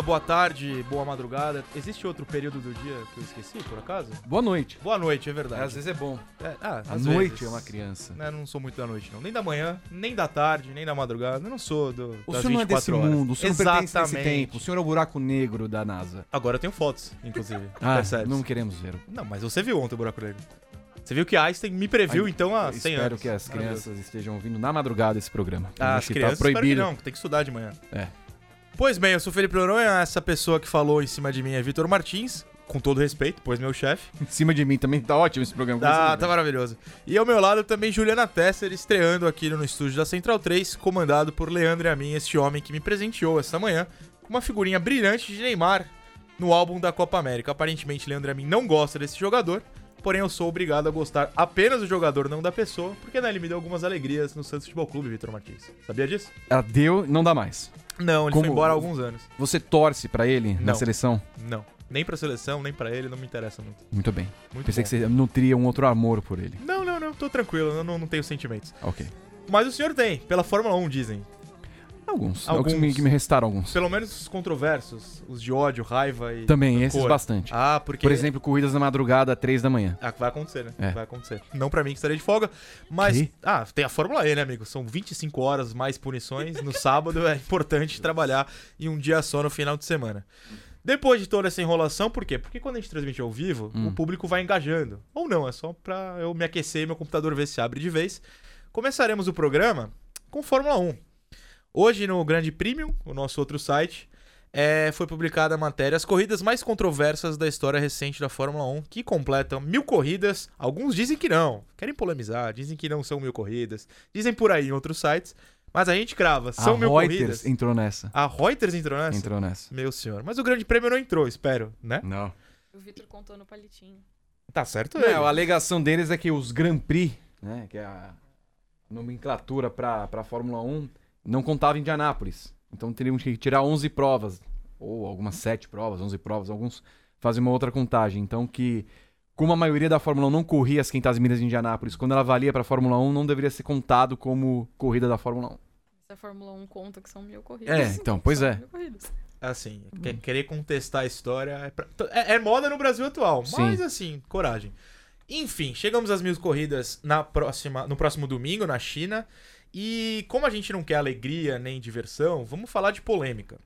dia, boa tarde, boa madrugada. Existe outro período do dia que eu esqueci, por acaso? Boa noite. Boa noite, é verdade. Às vezes é bom. É, ah, A às noite vezes. é uma criança. Né, não sou muito da noite, não. Nem da manhã, nem da tarde, nem da madrugada. Eu não sou do, O das senhor não é 24 desse horas. mundo, o senhor não pertence a esse Exatamente. tempo. O senhor é o buraco negro da NASA. Agora eu tenho fotos, inclusive. Ah, percebes? não queremos ver. Não, mas você viu ontem o buraco negro. Você viu que Einstein me previu, Ai, então, há Eu 100 Espero anos. que as crianças estejam ouvindo na madrugada esse programa. Ah, Acho as que crianças tá espero que proibido. não, tem que estudar de manhã. É. Pois bem, eu sou Felipe Noronha, essa pessoa que falou em cima de mim é Vitor Martins, com todo respeito, pois meu chefe. Em cima de mim também tá ótimo esse programa. Tá, tá maravilhoso. E ao meu lado também Juliana Tesser, estreando aqui no estúdio da Central 3, comandado por Leandro e a mim, este homem que me presenteou esta manhã com uma figurinha brilhante de Neymar no álbum da Copa América. Aparentemente, Leandro e a mim não gosta desse jogador, porém eu sou obrigado a gostar apenas do jogador, não da pessoa, porque né, ele me deu algumas alegrias no Santos Futebol Clube, Vitor Martins. Sabia disso? Ela deu, não dá mais. Não, ele Como- foi embora há alguns anos. Você torce pra ele na Não. seleção? Não. Nem pra seleção, nem pra ele, não me interessa muito. Muito bem. Muito Pensei bom. que você nutria um outro amor por ele. Não, não, não, tô tranquilo, eu não, não tenho sentimentos. Ok. Mas o senhor tem, pela Fórmula 1, dizem. Alguns. Alguns. Alguns. Que me, que me restaram alguns. Pelo menos os controversos, os de ódio, raiva e. Também, esses bastante. Ah, porque. Por exemplo, corridas na madrugada, três da manhã. Ah, vai acontecer, né? É. Vai acontecer. Não pra mim que estarei de folga, mas. Que? Ah, tem a Fórmula E, né, amigo? São 25 horas mais punições. No sábado é importante trabalhar em um dia só no final de semana. Depois de toda essa enrolação, por quê? Porque quando a gente transmite ao vivo, Hum. o público vai engajando. Ou não, é só pra eu me aquecer e meu computador ver se abre de vez. Começaremos o programa com Fórmula 1. Hoje no Grande Premium, o nosso outro site, é, foi publicada a matéria As corridas mais controversas da história recente da Fórmula 1, que completam mil corridas. Alguns dizem que não, querem polemizar, dizem que não são mil corridas, dizem por aí em outros sites, mas a gente crava, são a mil Reuters corridas. entrou nessa. A Reuters entrou nessa? Entrou nessa. Meu senhor, mas o Grande Prêmio não entrou, espero, né? Não. O Vitor contou no palitinho. Tá certo É, ele. a alegação deles é que os Grand Prix, né, que é a nomenclatura pra, pra Fórmula 1, não contava em Indianápolis. Então teriam que tirar 11 provas, ou algumas 7 provas, 11 provas, alguns fazem uma outra contagem. Então que, como a maioria da Fórmula 1 não corria as 500 milhas de Indianápolis, quando ela valia pra Fórmula 1, não deveria ser contado como corrida da Fórmula 1. Se a Fórmula 1 conta que são mil corridas. É, então, pois é. corridas. Assim, que- querer contestar a história é, pra- é- é moda no Brasil atual, Sim. mas assim, coragem. Enfim, chegamos às mil corridas na próxima, no próximo domingo, na China. E como a gente não quer alegria nem diversão, vamos falar de polêmica.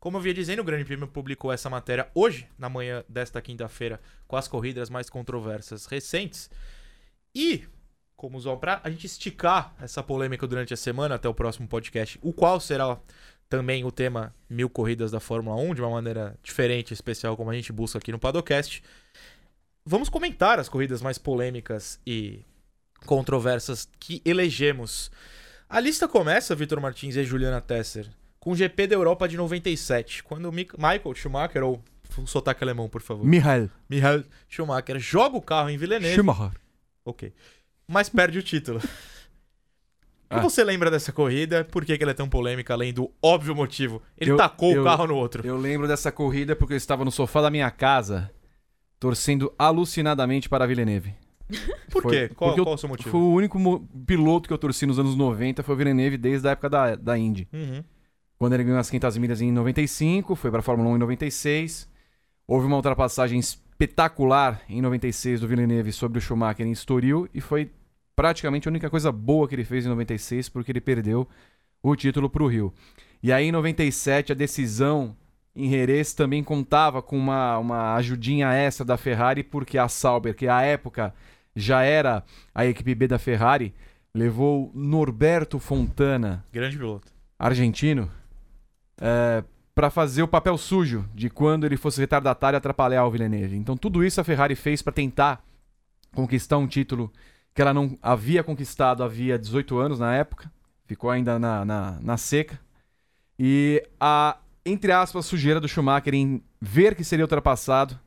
Como eu vinha dizendo, o Grande Prêmio publicou essa matéria hoje, na manhã desta quinta-feira, com as corridas mais controversas recentes. E, como usou pra a gente esticar essa polêmica durante a semana até o próximo podcast, o qual será também o tema Mil Corridas da Fórmula 1, de uma maneira diferente, especial, como a gente busca aqui no Padocast. Vamos comentar as corridas mais polêmicas e controversas que elegemos. A lista começa, Vitor Martins e Juliana Tesser, com o GP da Europa de 97, quando o Michael Schumacher, ou o sotaque alemão, por favor, Michael Michael Schumacher, joga o carro em Villeneuve, Schumacher. ok, mas perde o título. O que Ah. você lembra dessa corrida? Por que, que ela é tão polêmica, além do óbvio motivo? Ele Eu- tacou eu- o carro no outro. Eu lembro dessa corrida porque eu estava no sofá da minha casa, torcendo alucinadamente para a Villeneuve. Por Foi- quê? Qual, eu- qual o seu motivo? Foi o único piloto que eu torci nos anos 90, foi o Villeneuve desde a época da, da Indy. Uhum. Quando ele ganhou as 500 milhas em 95, foi para a Fórmula 1 em 96. Houve uma ultrapassagem espetacular em 96 do Villeneuve sobre o Schumacher em Estoril e foi praticamente a única coisa boa que ele fez em 96 porque ele perdeu o título para o Rio. E aí em 97 a decisão em Jerez também contava com uma, uma ajudinha extra da Ferrari porque a Sauber, que à época já era a equipe B da Ferrari, levou Norberto Fontana Grande piloto. argentino para fazer o papel sujo de quando ele fosse retardatário e atrapalhar o Villeneuve. Então tudo isso a Ferrari fez para tentar conquistar um título que ela não havia conquistado havia 18 anos na época, ficou ainda na, na, na seca. E a, entre aspas, sujeira do Schumacher em ver que seria ultrapassado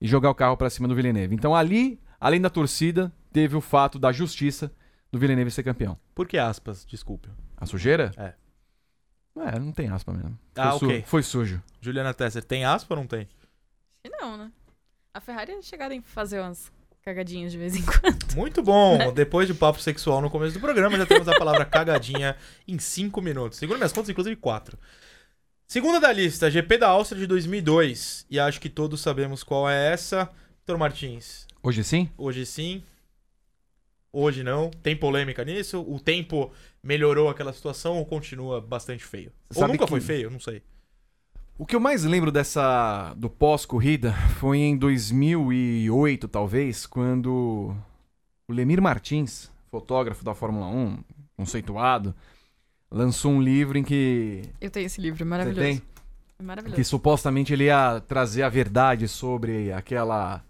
e jogar o carro para cima do Villeneuve. Então ali, além da torcida, teve o fato da justiça do Villeneuve ser campeão. Por que aspas? Desculpe. A sujeira? É. É, não tem aspa mesmo. Foi, Ah, su- ok. foi sujo. Juliana Tesser, tem aspa ou não tem? Acho que não, né? A Ferrari é chegada em fazer umas cagadinhas de vez em quando. Muito bom. Depois de papo sexual no começo do programa, já temos a palavra cagadinha em 5 minutos. Segundo minhas contas, inclusive 4. Segunda da lista, GP da Áustria de 2002. E acho que todos sabemos qual é essa. Vitor Martins, Hoje sim? hoje sim. Hoje não. Tem polêmica nisso? O tempo melhorou aquela situação ou continua bastante feio? ou Sabe nunca que- foi feio? Não sei. O que eu mais lembro dessa do pós-corrida foi em 2008, talvez, quando o Lemir Martins, fotógrafo da Fórmula 1, conceituado, lançou um livro em que Eu tenho esse livro, você maravilhoso. tem É maravilhoso. que supostamente ele ia trazer a verdade sobre aquela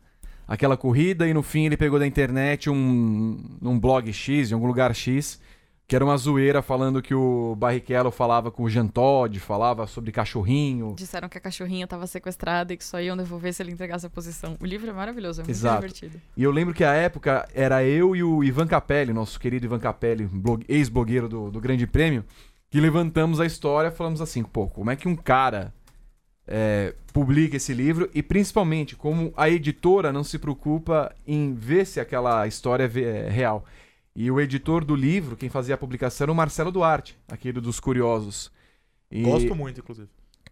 aquela corrida e no fim ele pegou da internet um um blog X, em algum lugar X, que era uma zoeira falando que o Barrichello falava com o Jean Todt, falava sobre cachorrinho. Disseram que a cachorrinha tava sequestrada e que só iam devolver se ele entregasse a posição. O livro é maravilhoso, é muito Exato. divertido. E eu lembro que a época era eu e o Ivan Capelli, nosso querido Ivan Capelli, blog- ex-blogueiro do, do Grande Prêmio, que levantamos a história, falamos assim, pô, como é que um cara é, publica esse livro e principalmente como a editora não se preocupa em ver se aquela história é é real. E o editor do livro, quem fazia a publicação era o Marcelo Duarte, aquele dos Curiosos. E Gosto muito, inclusive.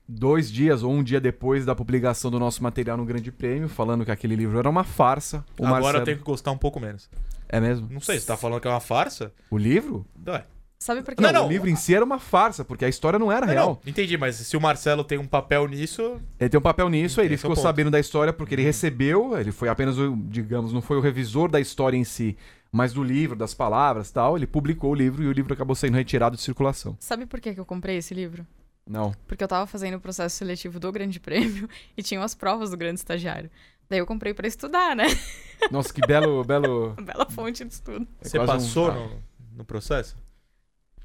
dois dias ou um dia depois da publicação do nosso material no Grande Prêmio, falando que aquele livro era uma farsa. Agora Marcelo... eu tenho que gostar um pouco menos. É mesmo? Não sei, você tá falando que é uma farsa? O livro? Ué. Sabe por quê? Não, não. O livro em si era uma farsa, porque a história não era Não, real. não, entendi, mas se o Marcelo tem um papel nisso. Ele tem um papel nisso, aí ele é ficou ponto. sabendo da história porque ele recebeu, ele foi apenas o, digamos, não foi o revisor da história em si, mas do livro, das palavras tal. Ele publicou o livro e o livro acabou sendo retirado de circulação. Sabe por que que eu comprei esse livro? Não. Porque eu tava fazendo o processo seletivo do Grande Prêmio e tinham as provas do Grande Estagiário. Daí eu comprei pra estudar, né? Nossa, que belo, belo. Bela fonte de estudo. é você um- passou ah, no, no processo?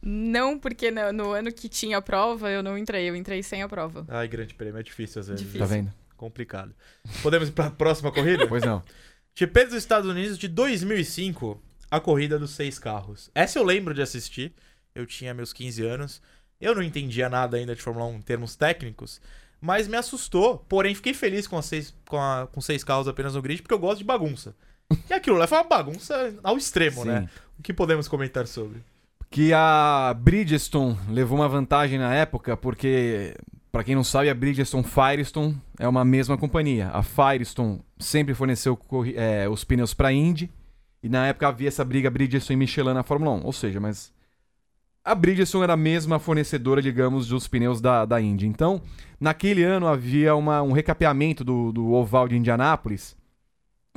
Não, porque no, no ano que tinha a prova, eu não entrei. Eu entrei sem a prova. Ai, grande prêmio, é difícil às vezes. Difícil. Tá vendo? Complicado. Podemos ir pra próxima corrida? Pois não. GP dos Estados Unidos de 2005, a corrida dos seis carros. Essa eu lembro de assistir. Eu tinha meus 15 anos. Eu não entendia nada ainda de Fórmula 1 em termos técnicos, mas me assustou. Porém, fiquei feliz com, as seis, com, a- com seis carros apenas no grid, porque eu gosto de bagunça. E aquilo lá foi uma bagunça ao extremo, Sim. né? O que podemos comentar sobre? Que a Bridgestone levou uma vantagem na época, porque, pra quem não sabe, a Bridgestone Firestone é uma mesma companhia. A Firestone sempre forneceu é, os pneus pra Indy, e na época havia essa briga Bridgestone e Michelin na Fórmula 1. Ou seja, mas a Bridgestone era a mesma fornecedora, digamos, dos pneus da, da Indy. Então, naquele ano havia uma- um recapeamento do, do oval de Indianápolis.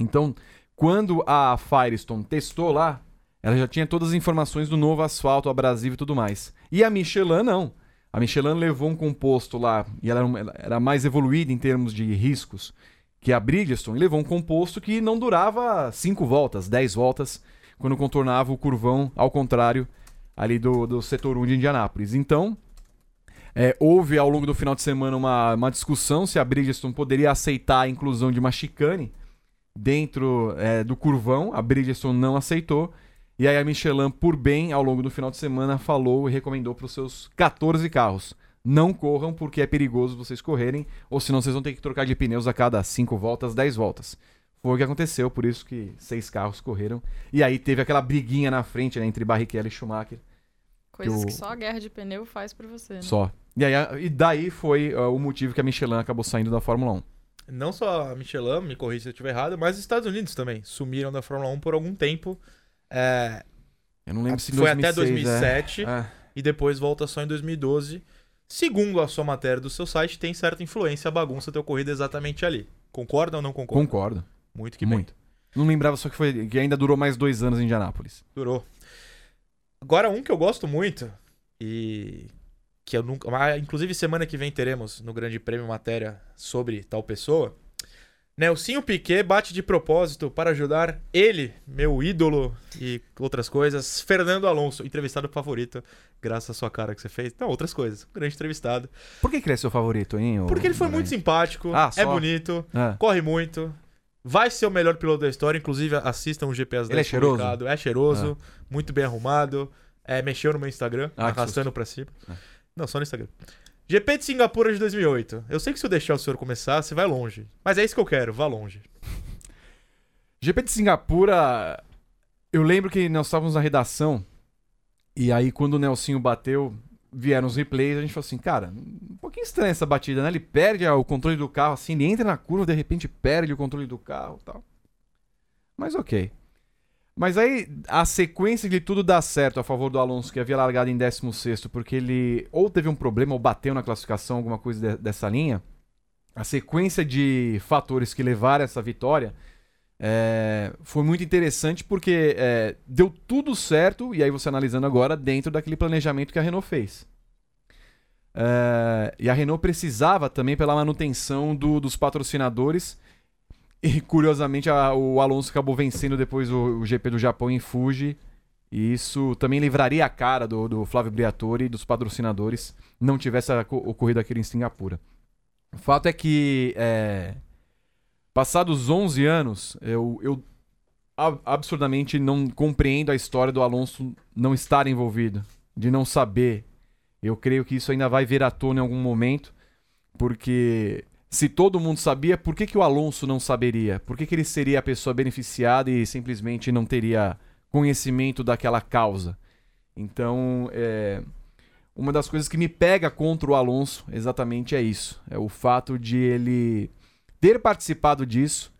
Então, quando a Firestone testou lá, ela já tinha todas as informações do novo asfalto abrasivo e tudo mais. E a Michelin não. A Michelin levou um composto lá, e ela era, mais evoluída em termos de riscos que a Bridgestone, e levou um composto que não durava 5 voltas, 10 voltas, quando contornava o curvão ao contrário ali do, do setor 1 de Indianápolis. Então, é, houve ao longo do final de semana uma, uma discussão se a Bridgestone poderia aceitar a inclusão de uma chicane dentro é, do curvão. A Bridgestone não aceitou. E aí a Michelin, por bem, ao longo do final de semana, falou e recomendou para os seus 14 carros. Não corram porque é perigoso vocês correrem, ou senão vocês vão ter que trocar de pneus a cada 5 voltas, 10 voltas. Foi o que aconteceu, por isso que seis carros correram. E aí teve aquela briguinha na frente né, entre Barrichello e Schumacher. Coisas o- que só a guerra de pneu faz por você, né? Só. E, aí, e daí foi ó, o motivo que a Michelin acabou saindo da Fórmula 1. Não só a Michelin, me corrija se eu estiver errado, mas os Estados Unidos também sumiram da Fórmula 1 por algum tempo. É, Eu não lembro se foi até 2006, 2007 É. É. e depois volta só em 2012. Segundo a sua matéria do seu site, tem certa influência a bagunça ter ocorrido exatamente ali. Concorda ou não concorda? Concordo. Muito que bem. Muito. Não lembrava só que, foi, que ainda durou mais dois anos em Indianápolis. Durou. Agora, um que eu gosto muito e que eu nunca. Inclusive, semana que vem teremos no Grande Prêmio matéria sobre tal pessoa. Nelsinho Piquet bate de propósito para ajudar ele, meu ídolo e outras coisas, Fernando Alonso, entrevistado favorito, graças à sua cara que você fez. Não, outras coisas. Grande entrevistado. Por que, que ele é seu favorito, hein? Porque ele foi muito simpático, Ah, é bonito, É. corre muito. Vai ser o melhor piloto da história, inclusive assistam o GPS Ele é cheiroso? publicado. É cheiroso, muito bem arrumado. É, mexeu no meu Instagram, Ah, arrastando pra cima. Ah. Não, só no Instagram. GP de Singapura de 2008. Eu sei que se eu deixar o senhor começar, você vai longe. Mas é isso que eu quero, vá longe. GP de Singapura, eu lembro que nós estávamos na redação e aí quando o Nelsinho bateu, vieram os replays, a gente falou assim, cara, um pouquinho estranha essa batida, né? Ele perde o controle do carro, assim, ele entra na curva, de repente perde o controle do carro tal. Mas ok. Mas aí a sequência de tudo dá certo a favor do Alonso, que havia largado em 16, porque ele ou teve um problema ou bateu na classificação, alguma coisa de, dessa linha. A sequência de fatores que levaram essa vitória é, foi muito interessante porque é, deu tudo certo, e aí você analisando agora, dentro daquele planejamento que a Renault fez. É, e a Renault precisava também pela manutenção do, dos patrocinadores e curiosamente a, o Alonso acabou vencendo depois o, o, GP do Japão em Fuji. E isso também livraria a cara do, do Flávio Briatore e dos patrocinadores não tivesse ocorrido aquilo em Singapura. O fato é que, é, passados 11 anos, eu, eu absurdamente não compreendo a história do Alonso não estar envolvido, de não saber. Eu creio que isso ainda vai vir à tona em algum momento, porque se todo mundo sabia, por que, que o Alonso não saberia? Por que, que ele seria a pessoa beneficiada e simplesmente não teria conhecimento daquela causa? Então, é, uma das coisas que me pega contra o Alonso exatamente é isso. É o fato de ele ter participado disso,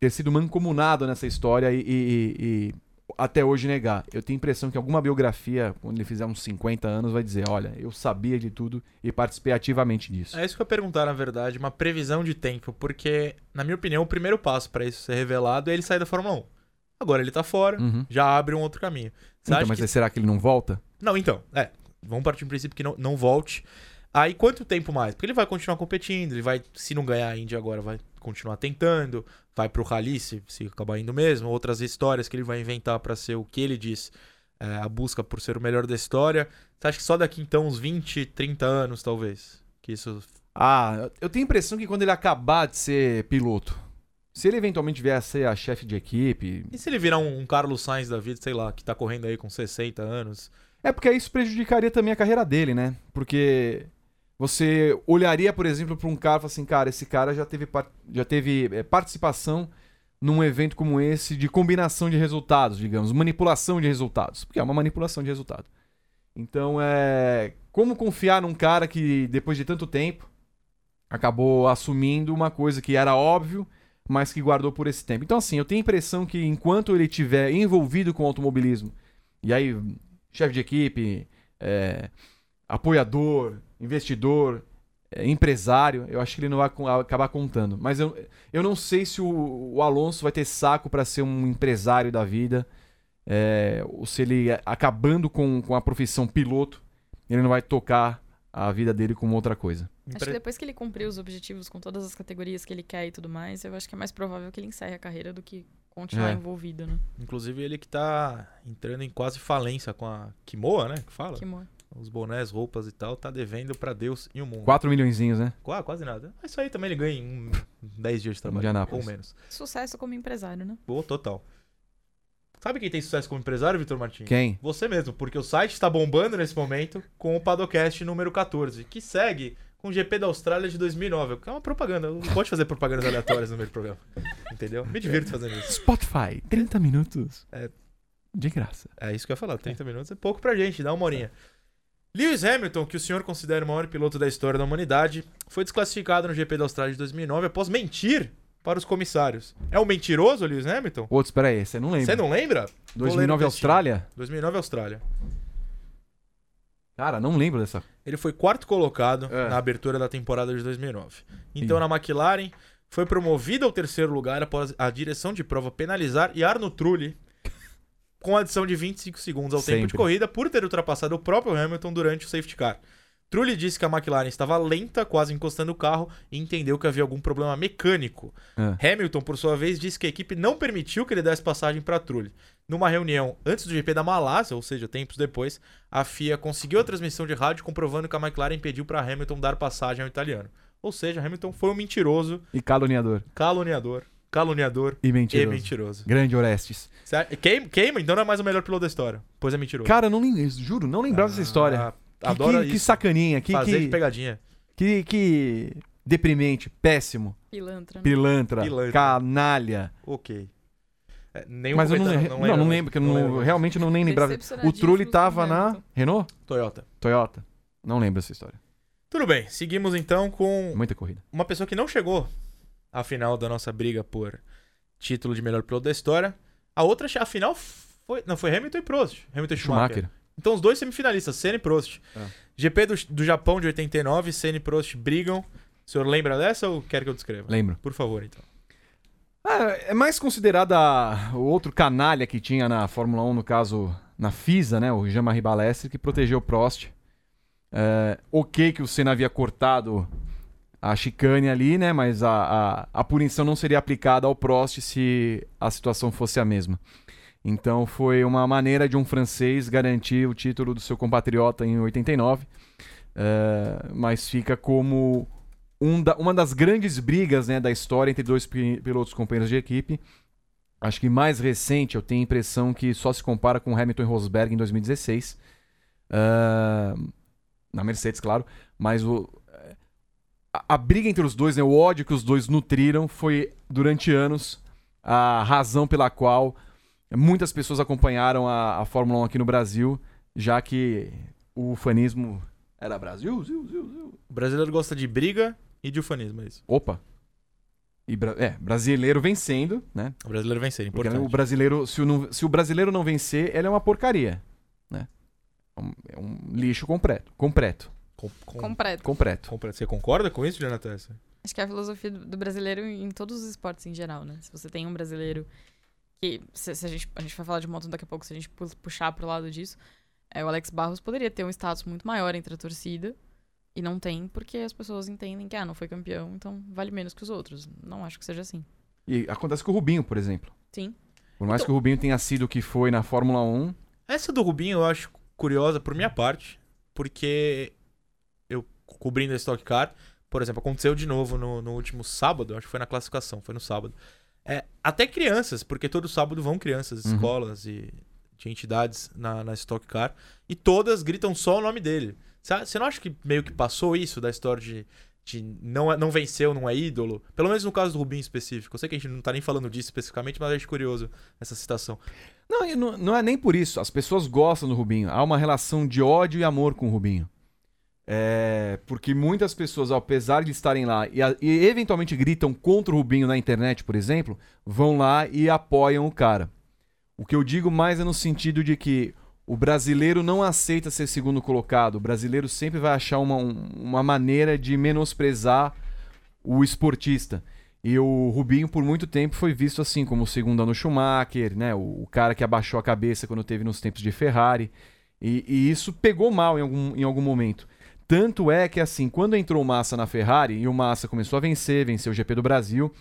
ter sido mancomunado nessa história e, e, e até hoje negar. Eu tenho a impressão que alguma biografia, quando ele fizer uns 50 anos, vai dizer: olha, eu sabia de tudo e participei ativamente disso. É isso que eu ia perguntar, na verdade, uma previsão de tempo, porque, na minha opinião, o primeiro passo para isso ser revelado é ele sair da Fórmula 1. Agora ele tá fora, uhum. já abre um outro caminho. Você então, mas que... será que ele não volta? Não, então, é. Vamos partir do princípio que não, não volte. Aí quanto tempo mais? Porque ele vai continuar competindo, ele vai, se não ganhar a Indy agora, vai continuar tentando, vai pro Rally se, se acabar indo mesmo, outras histórias que ele vai inventar para ser o que ele diz, é, a busca por ser o melhor da história. Você acha que só daqui então uns 20, 30 anos, talvez, que isso... Ah, eu tenho a impressão que quando ele acabar de ser piloto, se ele eventualmente vier a ser a chefe de equipe... E se ele virar um, um Carlos Sainz da vida, sei lá, que tá correndo aí com 60 anos... É porque isso prejudicaria também a carreira dele, né? Porque você olharia, por exemplo, para um cara e assim, cara, esse cara já teve, já teve é, participação num evento como esse de combinação de resultados, digamos, manipulação de resultados, porque é uma manipulação de resultado. Então, é como confiar num cara que depois de tanto tempo acabou assumindo uma coisa que era óbvio, mas que guardou por esse tempo. Então, assim, eu tenho a impressão que enquanto ele estiver envolvido com o automobilismo, e aí chefe de equipe, é, apoiador, investidor, é, empresário, eu acho que ele não vai acabar contando. Mas eu, eu não sei se o, o Alonso vai ter saco para ser um empresário da vida, é, ou se ele, acabando com, com a profissão piloto, ele não vai tocar a vida dele como outra coisa. Acho que depois que ele cumprir os objetivos com todas as categorias que ele quer e tudo mais, eu acho que é mais provável que ele encerre a carreira do que continuar é. envolvido, né? Inclusive ele que tá entrando em quase falência com a Kimoa, né? Que fala? Kimoa os bonés, roupas e tal, tá devendo para Deus e o mundo. 4 milhõeszinhos, né? Quase, quase nada. Isso aí também ele ganha em 10 dias de trabalho, ou menos. Sucesso como empresário, né? Boa, total. Sabe quem tem sucesso como empresário, Vitor Martins? Quem? Você mesmo, porque o site está bombando nesse momento com o Padocast número 14, que segue com o GP da Austrália de 2009. É uma propaganda. Não pode fazer propagandas aleatórias no meio do programa. Entendeu? Me divirto fazendo isso. Spotify, 30 minutos. É. De graça. É isso que eu ia falar. 30 minutos é pouco pra gente, dá uma horinha. Lewis Hamilton, que o senhor considera o maior piloto da história da humanidade, foi desclassificado no GP da Austrália de 2009 após mentir para os comissários. É um mentiroso, Lewis Hamilton? Outro, espera aí, você não lembra. Você não lembra? 2009 Austrália? 2009 Austrália. Cara, não lembro dessa. Ele foi quarto colocado é. na abertura da temporada de 2009. Então, Sim. na McLaren, foi promovido ao terceiro lugar após a direção de prova penalizar e Arno Trulli com adição de 25 segundos ao Sempre. tempo de corrida por ter ultrapassado o próprio Hamilton durante o safety car. Trulli disse que a McLaren estava lenta, quase encostando o carro, e entendeu que havia algum problema mecânico. É. Hamilton, por sua vez, disse que a equipe não permitiu que ele desse passagem para Trulli. Numa reunião antes do GP da Malásia, ou seja, tempos depois, a FIA conseguiu a transmissão de rádio comprovando que a McLaren pediu para Hamilton dar passagem ao italiano. Ou seja, Hamilton foi um mentiroso. E caluniador. Caluniador caluniador e mentiroso. E mentiroso. Grande Orestes. Queima, queima, então não é mais o melhor piloto da história. Pois é mentiroso. Cara, não juro, não lembrava ah, dessa história. Adoro que, que, que sacaninha. Que, Fazer que, pegadinha. Que, que deprimente, péssimo. Pilantra. Né? Pilantra. Pilantra. Canalha. Ok. É, nenhum Mas eu não, comentando, não, não, lembro, que eu não, realmente não nem lembrava. O Trulli tava na. Renault? Toyota. Toyota. Não lembro essa história. Tudo bem, seguimos então com Muita corrida. uma pessoa que não chegou à final da nossa briga por título de melhor piloto da história. A outra, a final foi. Não, foi Hamilton e Prost. Hamilton e Schumacher. Schumacher. Então os dois semifinalistas, Senna e Prost. É. GP do, do Japão de 89, Senna e Prost brigam. O senhor lembra dessa ou quer que eu descreva? Lembro. Por favor, então. Ah, é mais considerada o outro canalha que tinha na Fórmula 1, no caso, na FISA, né? O Jean-Marie Balestre, que protegeu o Prost. É, ok que o Senna havia cortado a chicane ali, né? Mas a, a, a punição não seria aplicada ao Prost se a situação fosse a mesma. Então foi uma maneira de um francês garantir o título do seu compatriota em 89. É, mas fica como um da- uma das grandes brigas né, da história entre dois pi- pilotos companheiros de equipe. Acho que mais recente, eu tenho a impressão que só se compara com Hamilton e Rosberg em 2016. Ah, na Mercedes, claro. Mas o, a, a briga entre os dois, né, o ódio que os dois nutriram, foi durante anos a razão pela qual muitas pessoas acompanharam a, a Fórmula 1 aqui no Brasil, já que o fanismo era Brasil, ziu, ziu, ziu. O brasileiro gosta de briga e de ufanismo, é isso. Opa! E é, brasileiro vencendo, né? O brasileiro vencer, Porque importante. o brasileiro, se o, não- se o brasileiro não vencer, ele é uma porcaria, né? É um, é um lixo completo, completo, Com, com, Completo. completo. completo. Você concorda com isso, Jonathan? Acho que é a filosofia do, brasileiro em todos os esportes em geral, né? Se você tem um brasileiro que. Se, se a, gente, a gente vai falar de moto daqui a pouco, se a gente pu- puxar pro lado disso, é, o Alex Barros poderia ter um status muito maior entre a torcida. E não tem, porque as pessoas entendem que, ah, não foi campeão, então vale menos que os outros. Não acho que seja assim. E acontece com o Rubinho, por exemplo. Sim. Por mais que o Rubinho tenha sido o que foi na Fórmula 1, Essa do Rubinho eu acho curiosa por minha parte, porque cobrindo a Stock Car, por exemplo, aconteceu de novo no, no último sábado, acho que foi na classificação, foi no sábado. É, até crianças, porque todo sábado vão crianças, Uhum. escolas e de entidades na, na Stock Car, e todas gritam só o nome dele. Você não acha que meio que passou isso da história de, de não, é- não venceu, não é ídolo? Pelo menos no caso do Rubinho específico. Eu sei que a gente não tá nem falando disso especificamente, mas eu acho curioso essa citação. Não, não, não é nem por isso. As pessoas gostam do Rubinho. Há uma relação de ódio e amor com o Rubinho. É, porque muitas pessoas, apesar de estarem lá e, a- e eventualmente gritam contra o Rubinho na internet, por exemplo, vão lá e apoiam o cara. O que eu digo mais é no sentido de que o brasileiro não aceita ser segundo colocado. O brasileiro sempre vai achar uma, um- uma maneira de menosprezar o esportista. E o Rubinho, por muito tempo, foi visto assim, como o segundo ano Schumacher, né? O, o cara que abaixou a cabeça quando teve nos tempos de Ferrari. E, e isso pegou mal em algum, em algum momento. Tanto é que, assim, quando entrou o Massa na Ferrari e o Massa começou a vencer, venceu o GP do Brasil,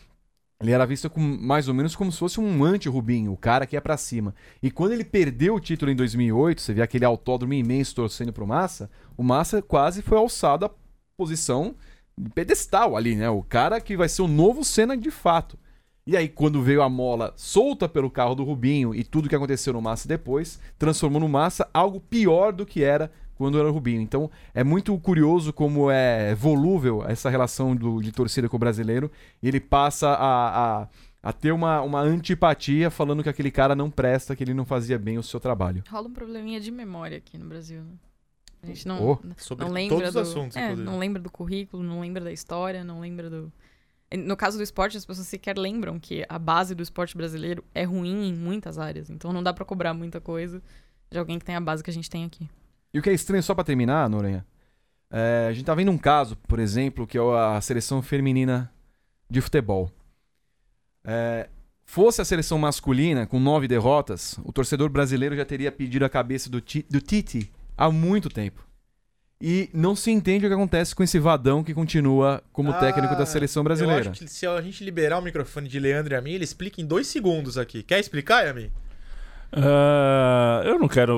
ele era visto como, mais ou menos como se fosse um anti-Rubinho, o cara que ia pra cima. E quando ele perdeu o título em 2008, você vê aquele autódromo imenso torcendo pro Massa, o Massa quase foi alçado à posição de pedestal ali, né? O cara que vai ser o novo Senna de fato. E aí, quando veio a mola solta pelo carro do Rubinho e tudo que aconteceu no Massa depois, transformou no Massa algo pior do que era quando era o Rubinho. Então, é muito curioso como é volúvel essa relação do- de torcida com o brasileiro. E ele passa a, a, a ter uma, uma antipatia falando que aquele cara não presta, que ele não fazia bem o seu trabalho. Rola um probleminha de memória aqui no Brasil, né? A gente não, Oh. Sobre não lembra todos do, os assuntos, é, não lembra do currículo, não lembra da história, não lembra do no caso do esporte, as pessoas sequer lembram que a base do esporte brasileiro é ruim em muitas áreas. Então não dá pra cobrar muita coisa de alguém que tem a base que a gente tem aqui. E o que é estranho, só pra terminar, Noronha, é, a gente tá vendo um caso, por exemplo, que é a seleção feminina de futebol. É, fosse a seleção masculina, com nove derrotas, o torcedor brasileiro já teria pedido a cabeça do, Ti- do Tite há muito tempo. E não se entende o que acontece com esse vadão que continua como Ah, técnico da seleção brasileira. Eu acho que se a gente liberar o microfone de Leandro e a mim, ele explica em dois segundos aqui. Quer explicar, Yami? Ah, eu não quero.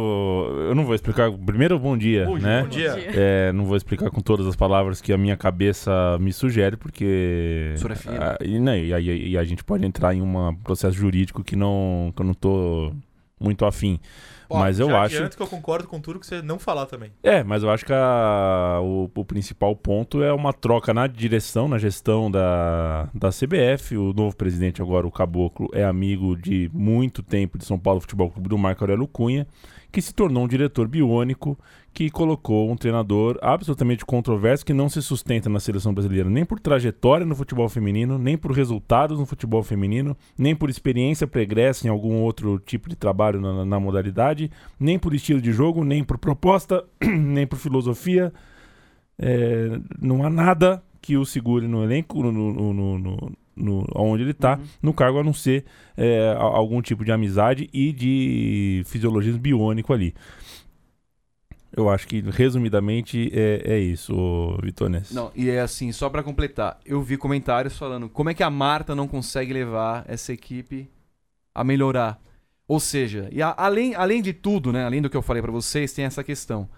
Eu não vou explicar. Primeiro, bom dia, Bom dia, né? bom dia. É, não vou explicar com todas as palavras que a minha cabeça me sugere, porque. É. Ah, e, né, e aí e a gente pode entrar em um processo jurídico que, não, que eu não tô muito afim. Ó, mas eu acho. que eu concordo com tudo que você não falar também. É, mas eu acho que a- o, o principal ponto é uma troca na direção, na gestão da, da CBF. O novo presidente agora, o Caboclo, é amigo de muito tempo de São Paulo Futebol Clube do Marco Aurélio Cunha, que se tornou um diretor biônico que colocou um treinador absolutamente controverso que não se sustenta na seleção brasileira nem por trajetória no futebol feminino, nem por resultados no futebol feminino, nem por experiência pregressa em algum outro tipo de trabalho na, na modalidade, nem por estilo de jogo, nem por proposta, nem por filosofia. É, não há nada que o segure no elenco, no, no, no, no- onde ele está, Uhum. no cargo, a não ser é, algum tipo de amizade e de fisiologismo biônico ali. Eu acho que, resumidamente, é, é isso, Ness. Não, e é assim, só pra completar, eu vi comentários falando como é que a Marta não consegue levar essa equipe a melhorar. Ou seja, e a- além, além de tudo, né, além do que eu falei pra vocês, tem essa questão.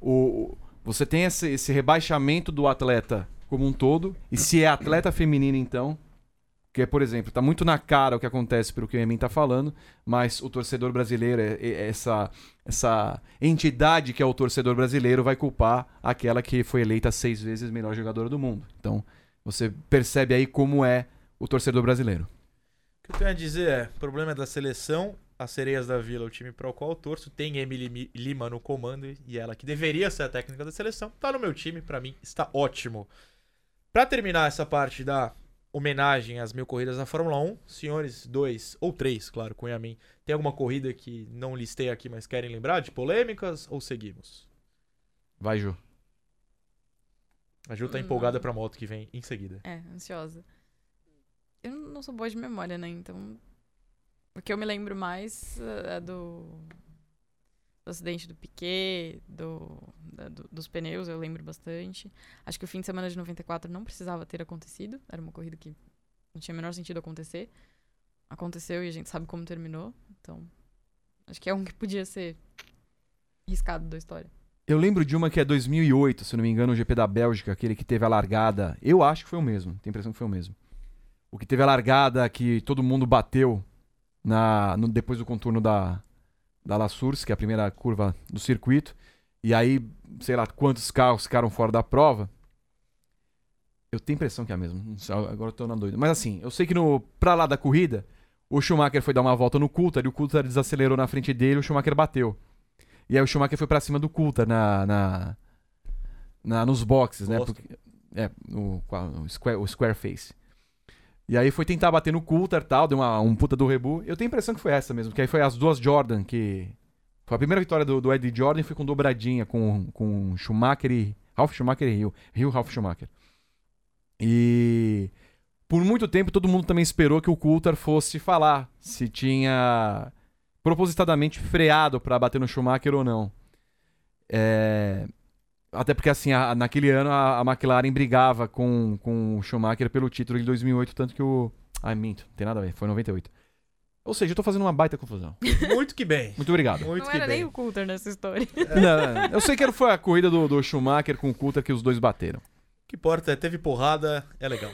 O- você tem esse, esse rebaixamento do atleta como um todo, e se é atleta feminina então, que é, por exemplo, tá muito na cara o que acontece pelo que o Emin tá falando, mas o torcedor brasileiro, é- é- essa, essa entidade que é o torcedor brasileiro, vai culpar aquela que foi eleita seis vezes melhor jogadora do mundo. Então, você percebe aí como é o torcedor brasileiro. O que eu tenho a dizer é: o problema é da seleção, as Sereias da Vila, o time para o qual eu torço, tem Emily Mi- Lima no comando e ela, que deveria ser a técnica da seleção, tá no meu time, pra mim está ótimo. Pra terminar essa parte da homenagem às mil corridas da Fórmula 1, senhores, dois ou três, claro, com Yamin, tem alguma corrida que não listei aqui, mas querem lembrar de polêmicas ou seguimos? Vai, Ju. A Ju tá Hum. empolgada pra moto que vem em seguida. É, ansiosa. Eu não sou boa de memória, né? Então. O que eu me lembro mais eh, é do. Do acidente do Piquet, do, da- do- dos pneus, eu lembro bastante. Acho que o fim de semana de 94 não precisava ter acontecido. Era uma corrida que não tinha o menor sentido acontecer. Aconteceu e a gente sabe como terminou. Então. Acho que é um que podia ser riscado da história. Eu lembro de uma que é 2008, se não me engano, o GP da Bélgica, aquele que teve a largada. Eu acho que foi o mesmo, tenho a impressão que foi o mesmo. O que teve a largada que todo mundo bateu na no- depois do contorno da, da La Source, que é a primeira curva do circuito. E aí, sei lá quantos carros ficaram fora da prova. Eu tenho a impressão que é a mesma. Agora eu tô na doida. Mas assim, eu sei que no, pra lá da corrida, o Schumacher foi dar uma volta no Coulter e o Coulter desacelerou na frente dele e o Schumacher bateu. E aí o Schumacher foi pra cima do Coulter na, na, na- nos boxes, né? Porque- é, no, no square, o square face. E aí foi tentar bater no Coulter tal, deu uma, um puta do rebu. Eu tenho a impressão que foi essa mesmo, que aí foi as duas Jordan que... Foi a primeira vitória do, do Eddie Jordan foi com dobradinha, com, com Schumacher e... Ralf Schumacher e Rio. Rio Ralf Schumacher. E... Por muito tempo todo mundo também esperou que o Coulter fosse falar se tinha propositadamente freado pra bater no Schumacher ou não. É, Até porque, assim, a- naquele ano a, a McLaren brigava com, com o Schumacher pelo título de 2008, tanto que o. Ai, minto, não tem nada a ver, foi 98. Ou seja, eu tô fazendo uma baita confusão. Muito que bem. Muito obrigado. Muito não que era bem. nem o Coulter nessa história. Não, eu sei que foi a corrida do, do Schumacher com o Coulter que os dois bateram. Que importa é teve porrada, é legal.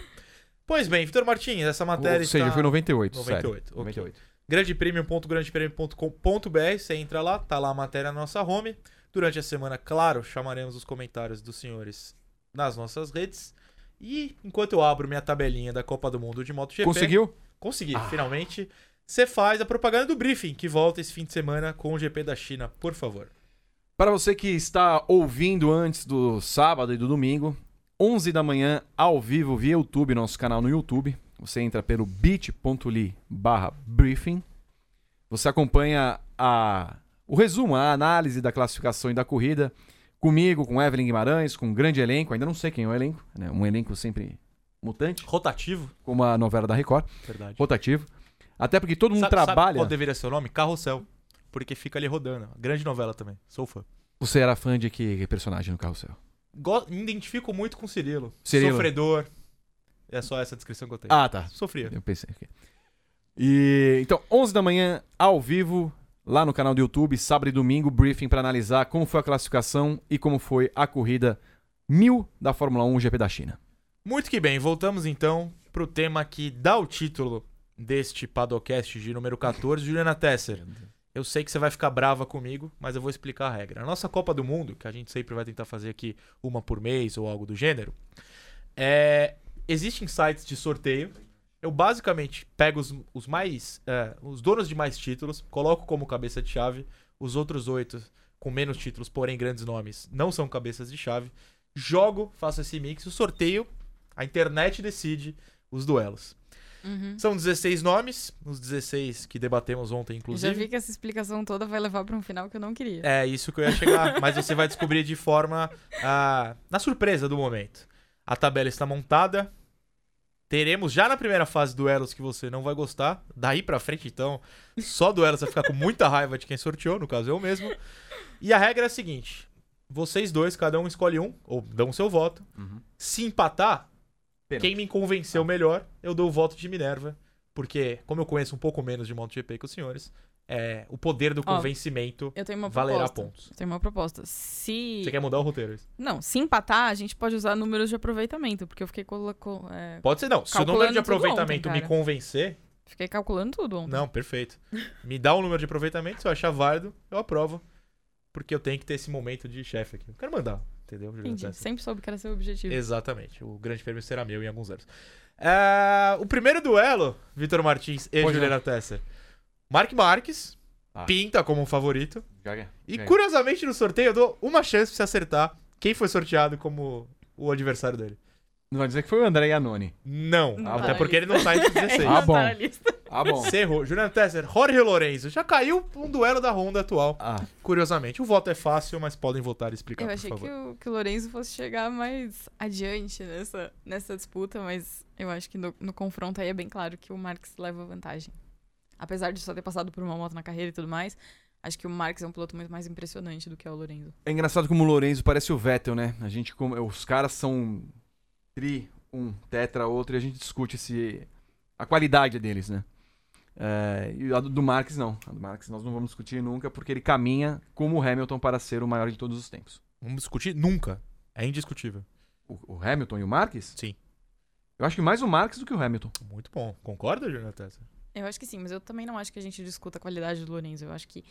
Pois bem, Vitor Martins, essa matéria Ou seja, está... foi 98, 98, sério. ok. 98. grandepremium.grandepremium.com.br, você entra lá, tá lá a matéria na nossa home. Durante a semana, claro, chamaremos os comentários dos senhores nas nossas redes. E enquanto eu abro minha tabelinha da Copa do Mundo de MotoGP, Conseguiu? consegui, Ah. finalmente. Você faz a propaganda do briefing que volta esse fim de semana com o GP da China, por favor. Para você que está ouvindo antes do sábado e do domingo, 11 da manhã, ao vivo, via YouTube, nosso canal no YouTube. Você entra pelo bit.ly barra briefing. Você acompanha a, o resumo, a análise da classificação e da corrida comigo, com Evelyn Guimarães, com um grande elenco. Ainda não sei quem é o elenco, né? um elenco sempre mutante, Rotativo, como a novela da Record, verdade. rotativo. Até porque todo mundo Sabe- sabe trabalha... qual deveria ser o nome? Carrossel. Porque fica ali rodando. Grande novela também. Sou fã. Você era fã de que personagem no Carrossel? Go- me identifico muito com Cirilo. Cirilo. Sofredor. É só essa descrição que eu tenho. Ah, tá. Sofria. Eu pensei. E então, 11 da manhã, ao vivo, lá no canal do YouTube, sábado e domingo, briefing para analisar como foi a classificação e como foi a corrida mil da Fórmula 1 GP da China. Muito que bem. Voltamos então pro tema que dá o título deste Padocast de número 14, Juliana Tesser. Eu sei que você vai ficar brava comigo, mas eu vou explicar a regra. A nossa Copa do Mundo, que a gente sempre vai tentar fazer aqui uma por mês ou algo do gênero, é... existem sites de sorteio. Eu basicamente pego os, os mais. é, os donos de mais títulos, coloco como cabeça de chave. Os outros oito com menos títulos, porém grandes nomes, não são cabeças de chave. Jogo, faço esse mix, o sorteio, a internet decide os duelos. Uhum. São 16 nomes, os 16 que debatemos ontem, Eu inclusive. Já vi que essa explicação toda vai levar pra um final que eu não queria. É isso que eu ia chegar, mas você vai descobrir de forma ah, na surpresa do momento. A tabela está montada. Teremos já na primeira fase duelos que você não vai gostar. Daí pra frente, então, só duelos vai ficar com muita raiva de quem sorteou, no caso eu mesmo. E a regra é a seguinte: vocês dois, cada um escolhe um, ou dão o seu voto. Uhum. Se empatar, Pênalti. quem me convenceu melhor, eu dou o voto de Minerva. Porque, como eu conheço um pouco menos de MotoGP que os senhores, é, o poder do Ó, convencimento Eu tenho uma valerá proposta. pontos. Eu tenho uma proposta. Se. Você quer mudar o roteiro? isso? Não, se empatar, a gente pode usar números de aproveitamento, porque eu fiquei colocou, é, Pode ser não. Se o número de aproveitamento ontem, me convencer, fiquei calculando tudo ontem. não, perfeito. Me dá o número de aproveitamento, se eu achar válido, eu aprovo. Porque eu tenho que ter esse momento de chefe aqui. Eu quero mandar, entendeu? Entendi. Sempre soube que era seu objetivo. Exatamente. O grande prêmio será meu em alguns anos. É, o primeiro duelo, Vitor Martins e Pois Juliana Tesser. Mark Marques, Ah. pinta como um favorito. Já. E Já curiosamente no sorteio eu dou uma chance pra você acertar quem foi sorteado como o adversário dele. Não vai dizer que foi o André Iannone. Não, Não até tá porque ele não tá entre os 16. Ele Ah, não bom. tá na lista. Ah, bom. Você errou. Juliano Tesser, Jorge Lorenzo. Já caiu um duelo da Honda atual, Ah, curiosamente. O voto é fácil, mas podem votar e explicar, Eu por achei favor. que o, que o Lorenzo fosse chegar mais adiante nessa, nessa disputa, mas eu acho que no, no confronto aí é bem claro que o Marx leva vantagem. Apesar de só ter passado por uma moto na carreira e tudo mais, acho que o Marx é um piloto muito mais impressionante do que o Lorenzo. é engraçado como o Lorenzo parece o Vettel, né? A gente, como, os caras são tri, um, tetra, outro, e a gente discute se a qualidade deles, né? É, e a do, do Marques não. A do Marques nós não vamos discutir nunca, porque ele caminha como o Hamilton para ser o maior de todos os tempos. Vamos discutir? Nunca. É indiscutível. O, o Hamilton e o Marques? Sim. Eu acho que mais o Marques do que o Hamilton. Muito bom. Concorda, Tesser? Eu acho que sim, mas eu também não acho que a gente discuta a qualidade do Lorenzo. Eu acho que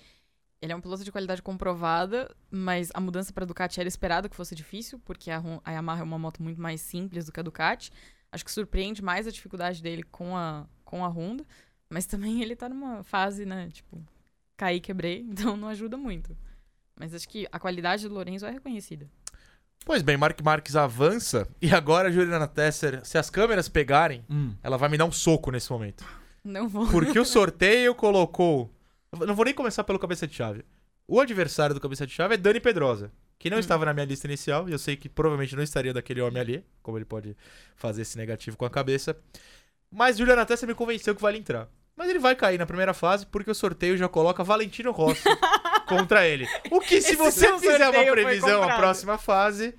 ele é um piloto de qualidade comprovada, mas a mudança para a Ducati era esperado que fosse difícil, porque a, a Yamaha é uma moto muito mais simples do que a Ducati. Acho que surpreende mais a dificuldade dele com a, com a Honda, mas também ele tá numa fase, né, tipo, caí, quebrei, então não ajuda muito. Mas acho que a qualidade do Lorenzo é reconhecida. Pois bem, Mark Marques avança. E agora, Juliana Tesser, se as câmeras pegarem, ela vai me dar um soco nesse momento. Não vou. Porque o sorteio colocou. Não vou nem começar pelo cabeça de chave. O adversário do cabeça de chave é Dani Pedrosa, que não Hum. estava na minha lista inicial, e eu sei que provavelmente não estaria daquele homem ali, como ele pode fazer esse negativo com a cabeça. Mas Juliana Tessa me convenceu que vale entrar. Mas ele vai cair na primeira fase porque o sorteio já coloca Valentino Rossi contra ele. O que, se Esse você seu fizer uma previsão comprado. próxima fase,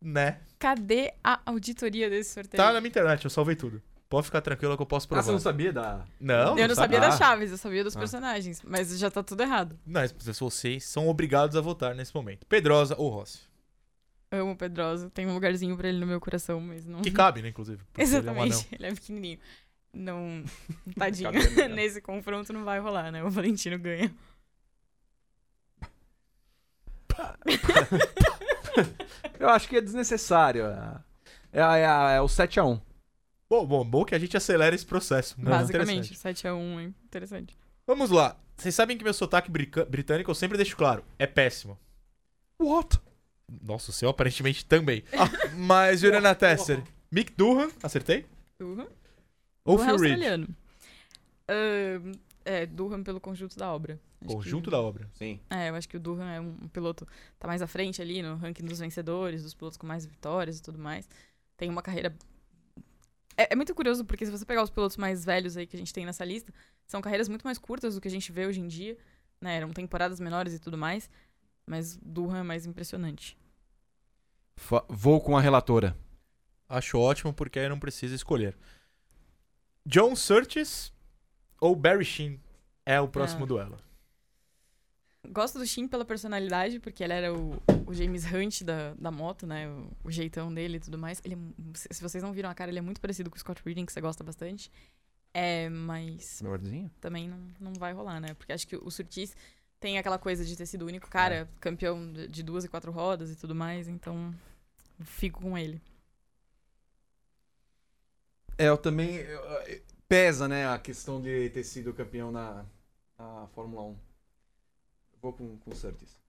né? Cadê a auditoria desse sorteio? Tá na minha internet, eu salvei tudo. Pode ficar tranquilo que eu posso Ah, provar. você não sabia da. Não, eu não sabia sabe. das Ah. chaves, eu sabia dos Ah. personagens, mas já tá tudo errado. Mas vocês são obrigados a votar nesse momento. Pedrosa ou Rossi. Eu amo o Pedrosa, tem um lugarzinho pra ele no meu coração, mas não. Que cabe, né, inclusive. porque ele é um Exatamente, ele é pequenininho. Não. Tadinho. Nesse confronto não vai rolar, né? O Valentino ganha. Eu acho que é desnecessário. É, é, é, é o 7x1. Bom, bom, bom que a gente acelera esse processo. Muito Basicamente, interessante. 7x1, hein? Interessante. Vamos lá. Vocês sabem que meu sotaque britânico, eu sempre deixo claro, é péssimo. What? Nossa, o seu aparentemente também. Mas, Juliana Tesser, Mick Durham, acertei? Durham. Ou Durham é Phil Reed? australiano. Ahn, é, Durham pelo conjunto da obra. Acho Conjunto que- da obra. Sim. É, eu acho que o Durham é um piloto tá mais à frente ali no ranking dos vencedores, dos pilotos com mais vitórias e tudo mais. Tem uma carreira é, é muito curioso porque se você pegar os pilotos mais velhos aí que a gente tem nessa lista, são carreiras muito mais curtas do que a gente vê hoje em dia, né? Eram temporadas menores e tudo mais, mas Durham é mais impressionante. Fa- vou com a relatora. Acho ótimo porque aí não precisa escolher. John Surtees ou Barry Sheen é o próximo Ah. duelo. Gosto do Shin pela personalidade, porque ele era o, o James Hunt da, da moto, né? O, o jeitão dele e tudo mais. Ele é se vocês não viram a cara, ele é muito parecido com o Scott Reading, que você gosta bastante. É, mas Melhorzinho? também não, não vai rolar, né? Porque acho que o Surtis tem aquela coisa de ter sido o único cara campeão de, de duas e quatro rodas e tudo mais, então fico com ele. É, eu também. eu- eu- pesa, né, a questão de ter sido campeão na, na Fórmula 1. Vou com, com o Surtees.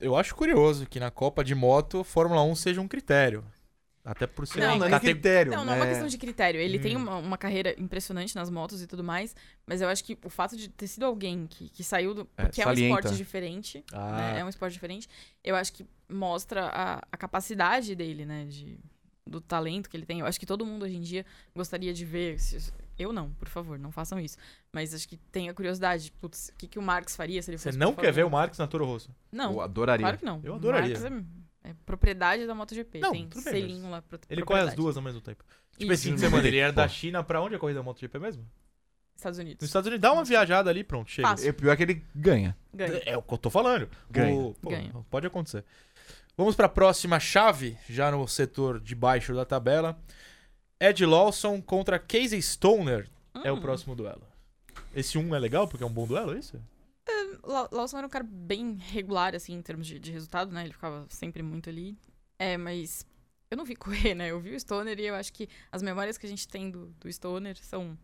Eu acho curioso que na Copa de Moto, Fórmula 1 seja um critério. Até por ser Não, Não, não é critério. Não, não é uma né? questão de critério. Ele tem Hum. uma, uma carreira impressionante nas motos e tudo mais, mas eu acho que o fato de ter sido alguém que, que saiu do. É, Porque é, um esporte diferente. Ah, né? É um esporte diferente. Eu acho que mostra a, a capacidade dele, né? De, do talento que ele tem. Eu acho que todo mundo hoje em dia gostaria de ver. se- eu não, por favor, não façam isso. Mas acho que tem a curiosidade. Putz, o que, que o Marx faria se ele Você fosse. não pra quer ver o Marx na Toro Rosso? 1? Não, Eu adoraria. claro que não. Eu O adoraria. Marx é, é propriedade da MotoGP. Não, tem tudo bem, selinho lá. Pro, Ele corre as duas ao mesmo tempo. Tipo, esse fim de semana, ele era da Pô. China pra onde é a corrida da MotoGP mesmo? Estados Nos Unidos. Estados Unidos. Dá uma viajada ali, pronto, chega. Fácil. E pior que ele ganha. Ganha. É o que eu tô falando. Ganha. O- pô, Ganha. Pode acontecer. Vamos pra próxima chave, já no setor de baixo da tabela. Ed Lawson contra Casey Stoner é o Hum. próximo duelo. Esse um é legal porque é um bom duelo, é isso? La- Lawson era um cara bem regular, assim, em termos de, de resultado, né? Ele ficava sempre muito ali. É, mas eu não vi correr, né? Eu vi o Stoner e eu acho que as memórias que a gente tem do, do Stoner são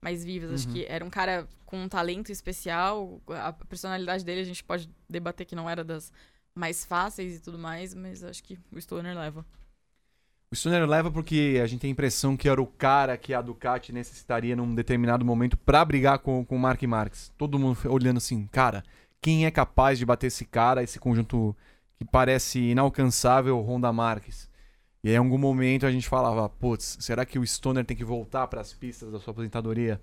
mais vivas. Acho Uhum. que era um cara com um talento especial. A personalidade dele a gente pode debater que não era das mais fáceis e tudo mais, mas acho que o Stoner leva. O Stoner leva porque a gente tem a impressão que era o cara que a Ducati necessitaria num determinado momento pra brigar com, com o Mark Marques. Todo mundo olhando assim, cara, quem é capaz de bater esse cara, esse conjunto que parece inalcançável, Honda Marques? E aí, em algum momento a gente falava, putz, será que o Stoner tem que voltar pras pistas da sua aposentadoria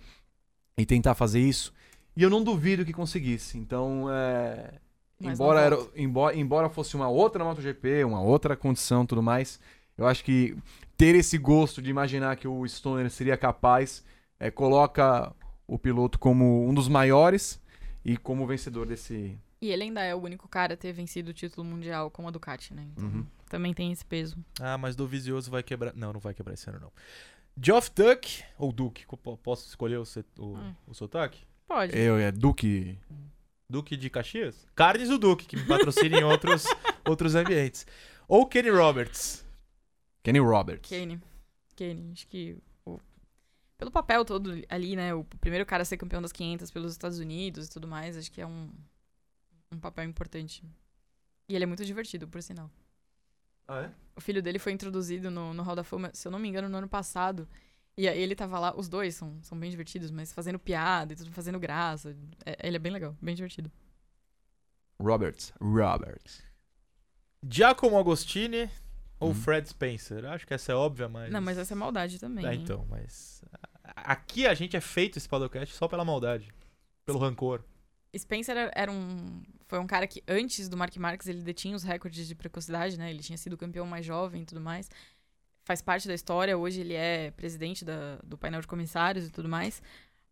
e tentar fazer isso? E eu não duvido que conseguisse. Então, é, embora, era, embora, embora fosse uma outra MotoGP, uma outra condição e tudo mais, eu acho que ter esse gosto de imaginar que o Stoner seria capaz é, coloca o piloto como um dos maiores e como vencedor desse. E ele ainda é o único cara a ter vencido o título mundial com a Ducati, né? Então, Uhum. também tem esse peso. Ah, mas do Vizioso vai quebrar. Não, não vai quebrar esse ano, não. Geoff Duck ou Duke? Posso escolher o, set- o, Hum. o sotaque? Pode. Eu, é Duque. Duque de Caxias? Carnes do Duque, que me patrocina em outros, outros ambientes. Ou Kenny Roberts. Kenny Roberts. Kane. Kane, acho que o- pelo papel todo ali, né? O primeiro cara a ser campeão das 500 pelos Estados Unidos e tudo mais, acho que é um, um papel importante. E ele é muito divertido, por sinal. Ah, é? O filho dele foi introduzido no, no Hall da Fama, se eu não me engano, no ano passado. E aí ele tava lá, os dois são, são bem divertidos, mas fazendo piada e tudo, fazendo graça. É- ele é bem legal, bem divertido. Roberts. Roberts. Giacomo Agostini ou Hum. Fred Spencer? Acho que essa é óbvia, mas. Não, mas essa é maldade também. É, hein? então, mas. Aqui a gente é feito esse podcast só pela maldade. Pelo rancor. Spencer era- um. Foi um cara que antes do Mark Marques ele detinha os recordes de precocidade, né? Ele tinha sido campeão mais jovem e tudo mais. Faz parte da história. Hoje ele é presidente da- do painel de comissários e tudo mais.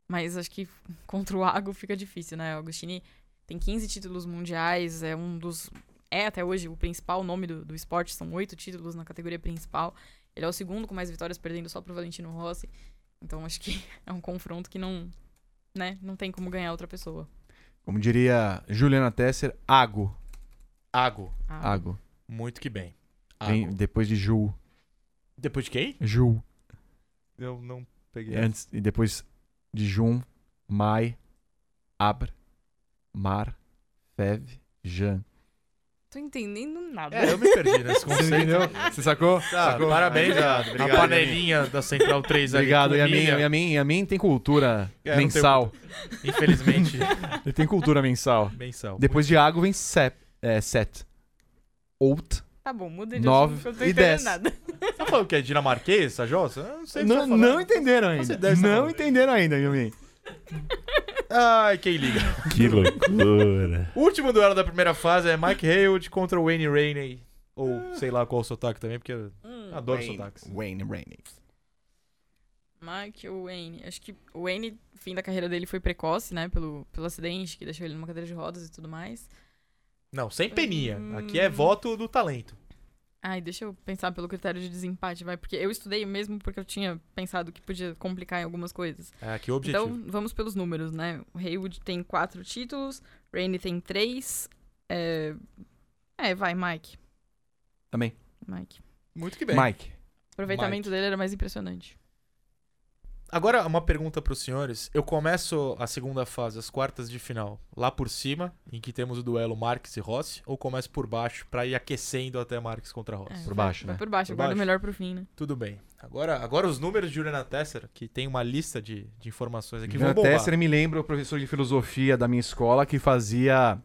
Mas acho que contra o Ago fica difícil, né? O Agostini tem 15 títulos mundiais, é um dos. É até hoje o principal nome do, do esporte, são oito títulos na categoria principal. Ele é o segundo com mais vitórias, perdendo só pro Valentino Rossi. Então acho que é um confronto que não. Né? Não tem como ganhar outra pessoa. Como diria Juliana Tesser, Ago. Ago. Ago. Muito que bem. Vem depois de Ju. Depois de quem? Ju. Eu não peguei. E antes, e depois de Jun, Mai, Abr, Mar, Fev, Jan. Tô entendendo nada. É, eu me perdi nesse Você conceito. entendeu? Você sacou? Tá, Sacou? parabéns, Obrigado, a, obrigado, a panelinha da Central 3 ali. Obrigado. E a, mim, milha. a mim, a mim tem cultura É, não tem mensal. Infelizmente, Ele tem cultura mensal. mensal. Depois de Ago vem Sep, é, Set. Out. Tá bom, muda de Nove assunto, eu não tô e entendendo dez. nada. Você tá falando que é dinamarquês, essa jossa? Eu não sei o que Não, você tá falando. não entenderam ainda. tá Não entenderam ainda, Yumi. Ai, quem liga. Que loucura. O último duelo da primeira fase é Mike Haywood contra o Wayne Rainey. Ou sei lá qual o sotaque também, porque eu Hum, adoro sotaques. Wayne Rainey. Mike ou Wayne? Acho que o Wayne, o fim da carreira dele foi precoce, né? Pelo, pelo acidente que deixou ele numa cadeira de rodas e tudo mais. Não, sem peninha. Hum. Aqui é voto do talento. Ai, deixa eu pensar pelo critério de desempate, vai. Porque eu estudei mesmo porque eu tinha pensado que podia complicar em algumas coisas. É aqui o objetivo. Então, vamos pelos números, né? O Haywood tem quatro títulos, Rainey tem três. É, é vai, Mike. Também. Mike. Muito que bem. Mike. O aproveitamento dele era mais impressionante. Agora, uma pergunta pros senhores. Eu começo a segunda fase, as quartas de final, lá por cima, em que temos o duelo Marques e Rossi, ou começo por baixo pra ir aquecendo até Marques contra Rossi? É, Por baixo, né? por baixo, Por guarda o baixo? melhor pro fim, né? Tudo bem. Agora, agora os números de Juliana Tesser, que tem uma lista de, de informações aqui, Juliana. Tesser me lembra o professor de filosofia da minha escola que fazia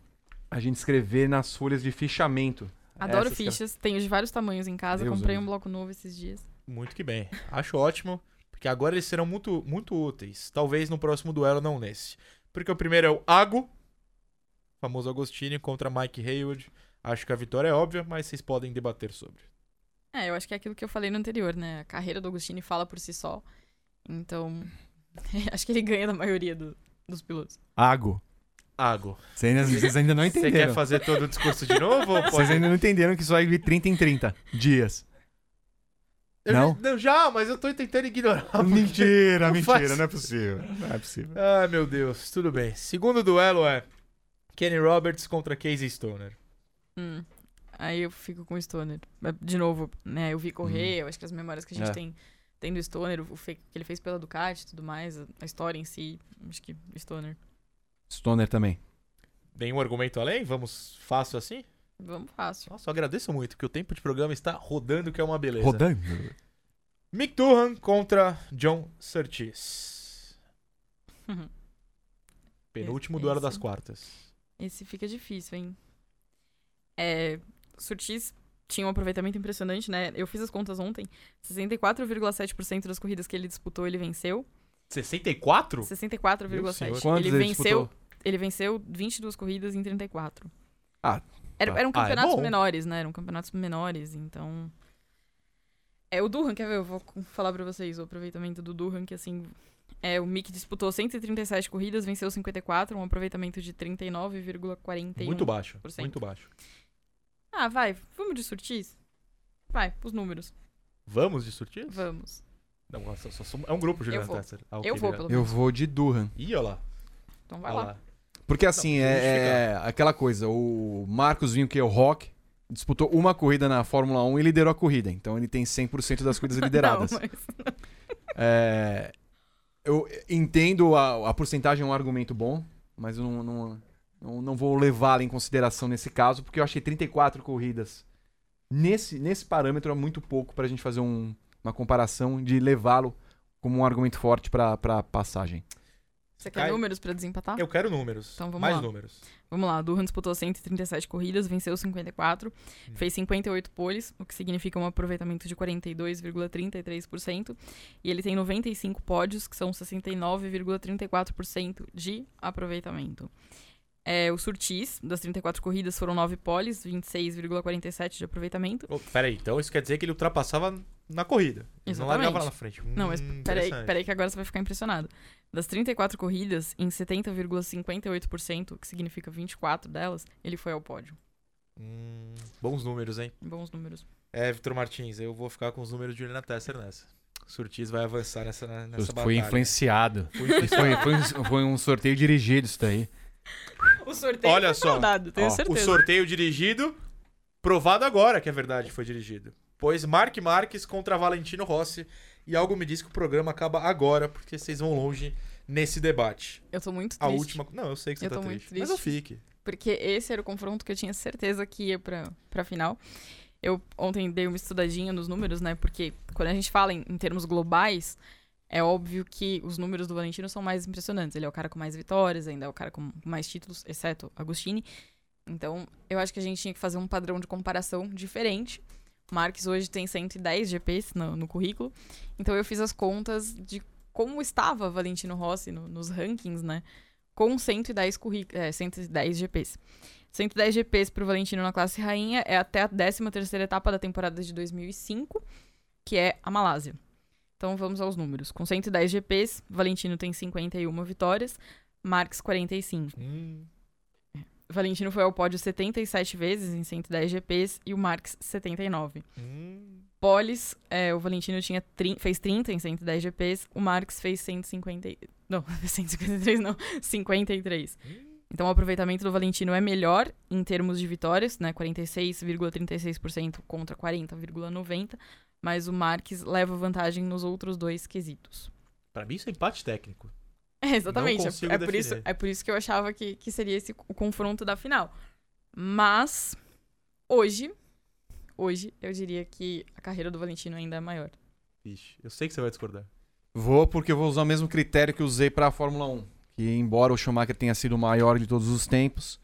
a gente escrever nas folhas de fichamento. Adoro Essas que- fichas, tenho de vários tamanhos em casa, Deus comprei me um bloco novo esses dias. Muito que bem. Acho ótimo, porque agora eles serão muito, muito úteis. Talvez no próximo duelo, não nesse. Porque o primeiro é o Ago, famoso Agostini, contra Mike Haywood. Acho que a vitória é óbvia, mas vocês podem debater sobre. É, eu acho que é aquilo que eu falei no anterior, né? A carreira do Agostini fala por si só. Então, acho que ele ganha da maioria do- dos pilotos. Ago. Ago. Vocês ainda, vocês ainda não Você quer entenderam. fazer todo o discurso de novo? Vocês ainda não entenderam que isso vai vir 30 em 30 dias. Eu- Não? Não, já, mas eu tô tentando ignorar. mentira, não mentira, faz- não é possível. Não é possível. Ai, meu Deus. Tudo bem. Segundo duelo é Kenny Roberts contra Casey Stoner. Hum. Aí eu fico com o Stoner. De novo, né? Eu vi correr, eu acho que as memórias que a gente É. tem, tem do Stoner, o que ele fez pela Ducati e tudo mais, a, a história em si, acho que Stoner. Stoner também. Nenhum argumento além? Vamos fácil assim? Vamos fácil. Nossa, eu agradeço muito, que o tempo de programa está rodando, que é uma beleza. Rodando. Mick Durham contra John Surtees. Penúltimo Esse- duelo das esse- quartas. Esse fica difícil, hein? É, Surtees tinha um aproveitamento impressionante, né? Eu fiz as contas ontem. 64,7% das corridas que ele disputou, ele venceu. 64? Meu 64,7%. senhor. Quantos Ele ele venceu, disputou? ele venceu 22 corridas em 34. Ah, Era, eram Ah, é campeonatos menores, né? Eram campeonatos menores, então. É o Durham, quer ver? Eu vou falar pra vocês o aproveitamento do Durham, que assim. É, o Mick disputou 137 corridas, venceu 54, um aproveitamento de 39,41. Muito baixo. Muito baixo. Ah, vai, vamos de surtis? Vai, os números. Vamos de Surtees? Vamos. Não, só- só- só- é um grupo, Juliana vou. Tesser. Ah, Eu vou, pelo Eu menos. vou de Durham. Ih, olha lá. Então vai Olha lá. Porque assim, Não, é, é aquela coisa, o Marcos Vinho, que é o Rock, disputou uma corrida na Fórmula 1 e liderou a corrida. Então ele tem 100% das corridas lideradas. Não, mas... É, eu entendo a, a porcentagem é um argumento bom, mas eu não, não, não, não vou levá-la em consideração nesse caso, porque eu achei 34 corridas nesse, nesse parâmetro é muito pouco pra gente fazer um- uma comparação de levá-lo como um argumento forte pra passagem. Você quer Cai- números pra desempatar? Eu quero números. Então vamos Mais lá. números. Vamos lá, Durham disputou 137 corridas, venceu 54, Hum. fez 58 poles, o que significa um aproveitamento de 42,33%, e ele tem 95 pódios, que são 69,34% de aproveitamento. É, o Surtis, das 34 corridas, foram 9 poles, 26,47% de aproveitamento. Oh, peraí, então isso quer dizer que ele ultrapassava na corrida. Ele não Exatamente. largava lá na frente. Não, mas Hum, peraí, peraí que agora você vai ficar impressionado. Das 34 corridas, em 70,58%, que significa 24 delas, ele foi ao pódio. Hum, bons números, hein? Bons números. É, Vitor Martins, eu vou ficar com os números de Juliana Tesser nessa. Surtis vai avançar nessa, nessa foi batalha. influenciado. Fui influenciado. Foi, foi, um- foi um sorteio dirigido isso daí. O sorteio Olha foi só. tenho Ó, o O certeza. sorteio dirigido, provado agora que é verdade foi dirigido. Pois Mark Marques contra Valentino Rossi. E algo me diz que o programa acaba agora, porque vocês vão longe nesse debate. Eu tô muito A triste. última. Não, eu sei que você Eu tá tô muito triste, Mas eu triste. fique. Porque esse era o confronto que eu tinha certeza que ia pra, pra final. Eu ontem dei uma estudadinha nos números, né? Porque quando a gente fala em, em termos globais, é óbvio que os números do Valentino são mais impressionantes. Ele é o cara com mais vitórias, ainda é o cara com mais títulos, exceto Agostini. Então, eu acho que a gente tinha que fazer um padrão de comparação diferente. Marques hoje tem 110 GPs no, no currículo. Então, eu fiz as contas de como estava Valentino Rossi no- nos rankings, né? Com 110, currículo, é, 110 GPs. 110 GPs pro Valentino na classe rainha é até a 13ª etapa da temporada de 2005, que é a Malásia. Então vamos aos números. Com 110 GPs, Valentino tem 51 vitórias, Marques 45. Hum, Valentino foi ao pódio 77 vezes em 110 GPs e o Marques 79. Hum, Poles, é, o Valentino tinha fez 30 em 110 GPs, o Marques fez 150. e- Não, 153 não, 53. Então o aproveitamento do Valentino é melhor em termos de vitórias, né? 46,36% contra 40,90%, mas o Marques leva vantagem nos outros dois quesitos. pra mim isso é empate técnico. É, exatamente. É, consigo é por isso, é por isso que eu achava que, que seria esse o confronto da final. Mas hoje, hoje eu diria que a carreira do Valentino ainda é maior. Vixe, eu sei que você vai discordar. Vou porque eu vou usar o mesmo critério que usei para a Fórmula 1. Que embora o Schumacher tenha sido o maior de todos os tempos,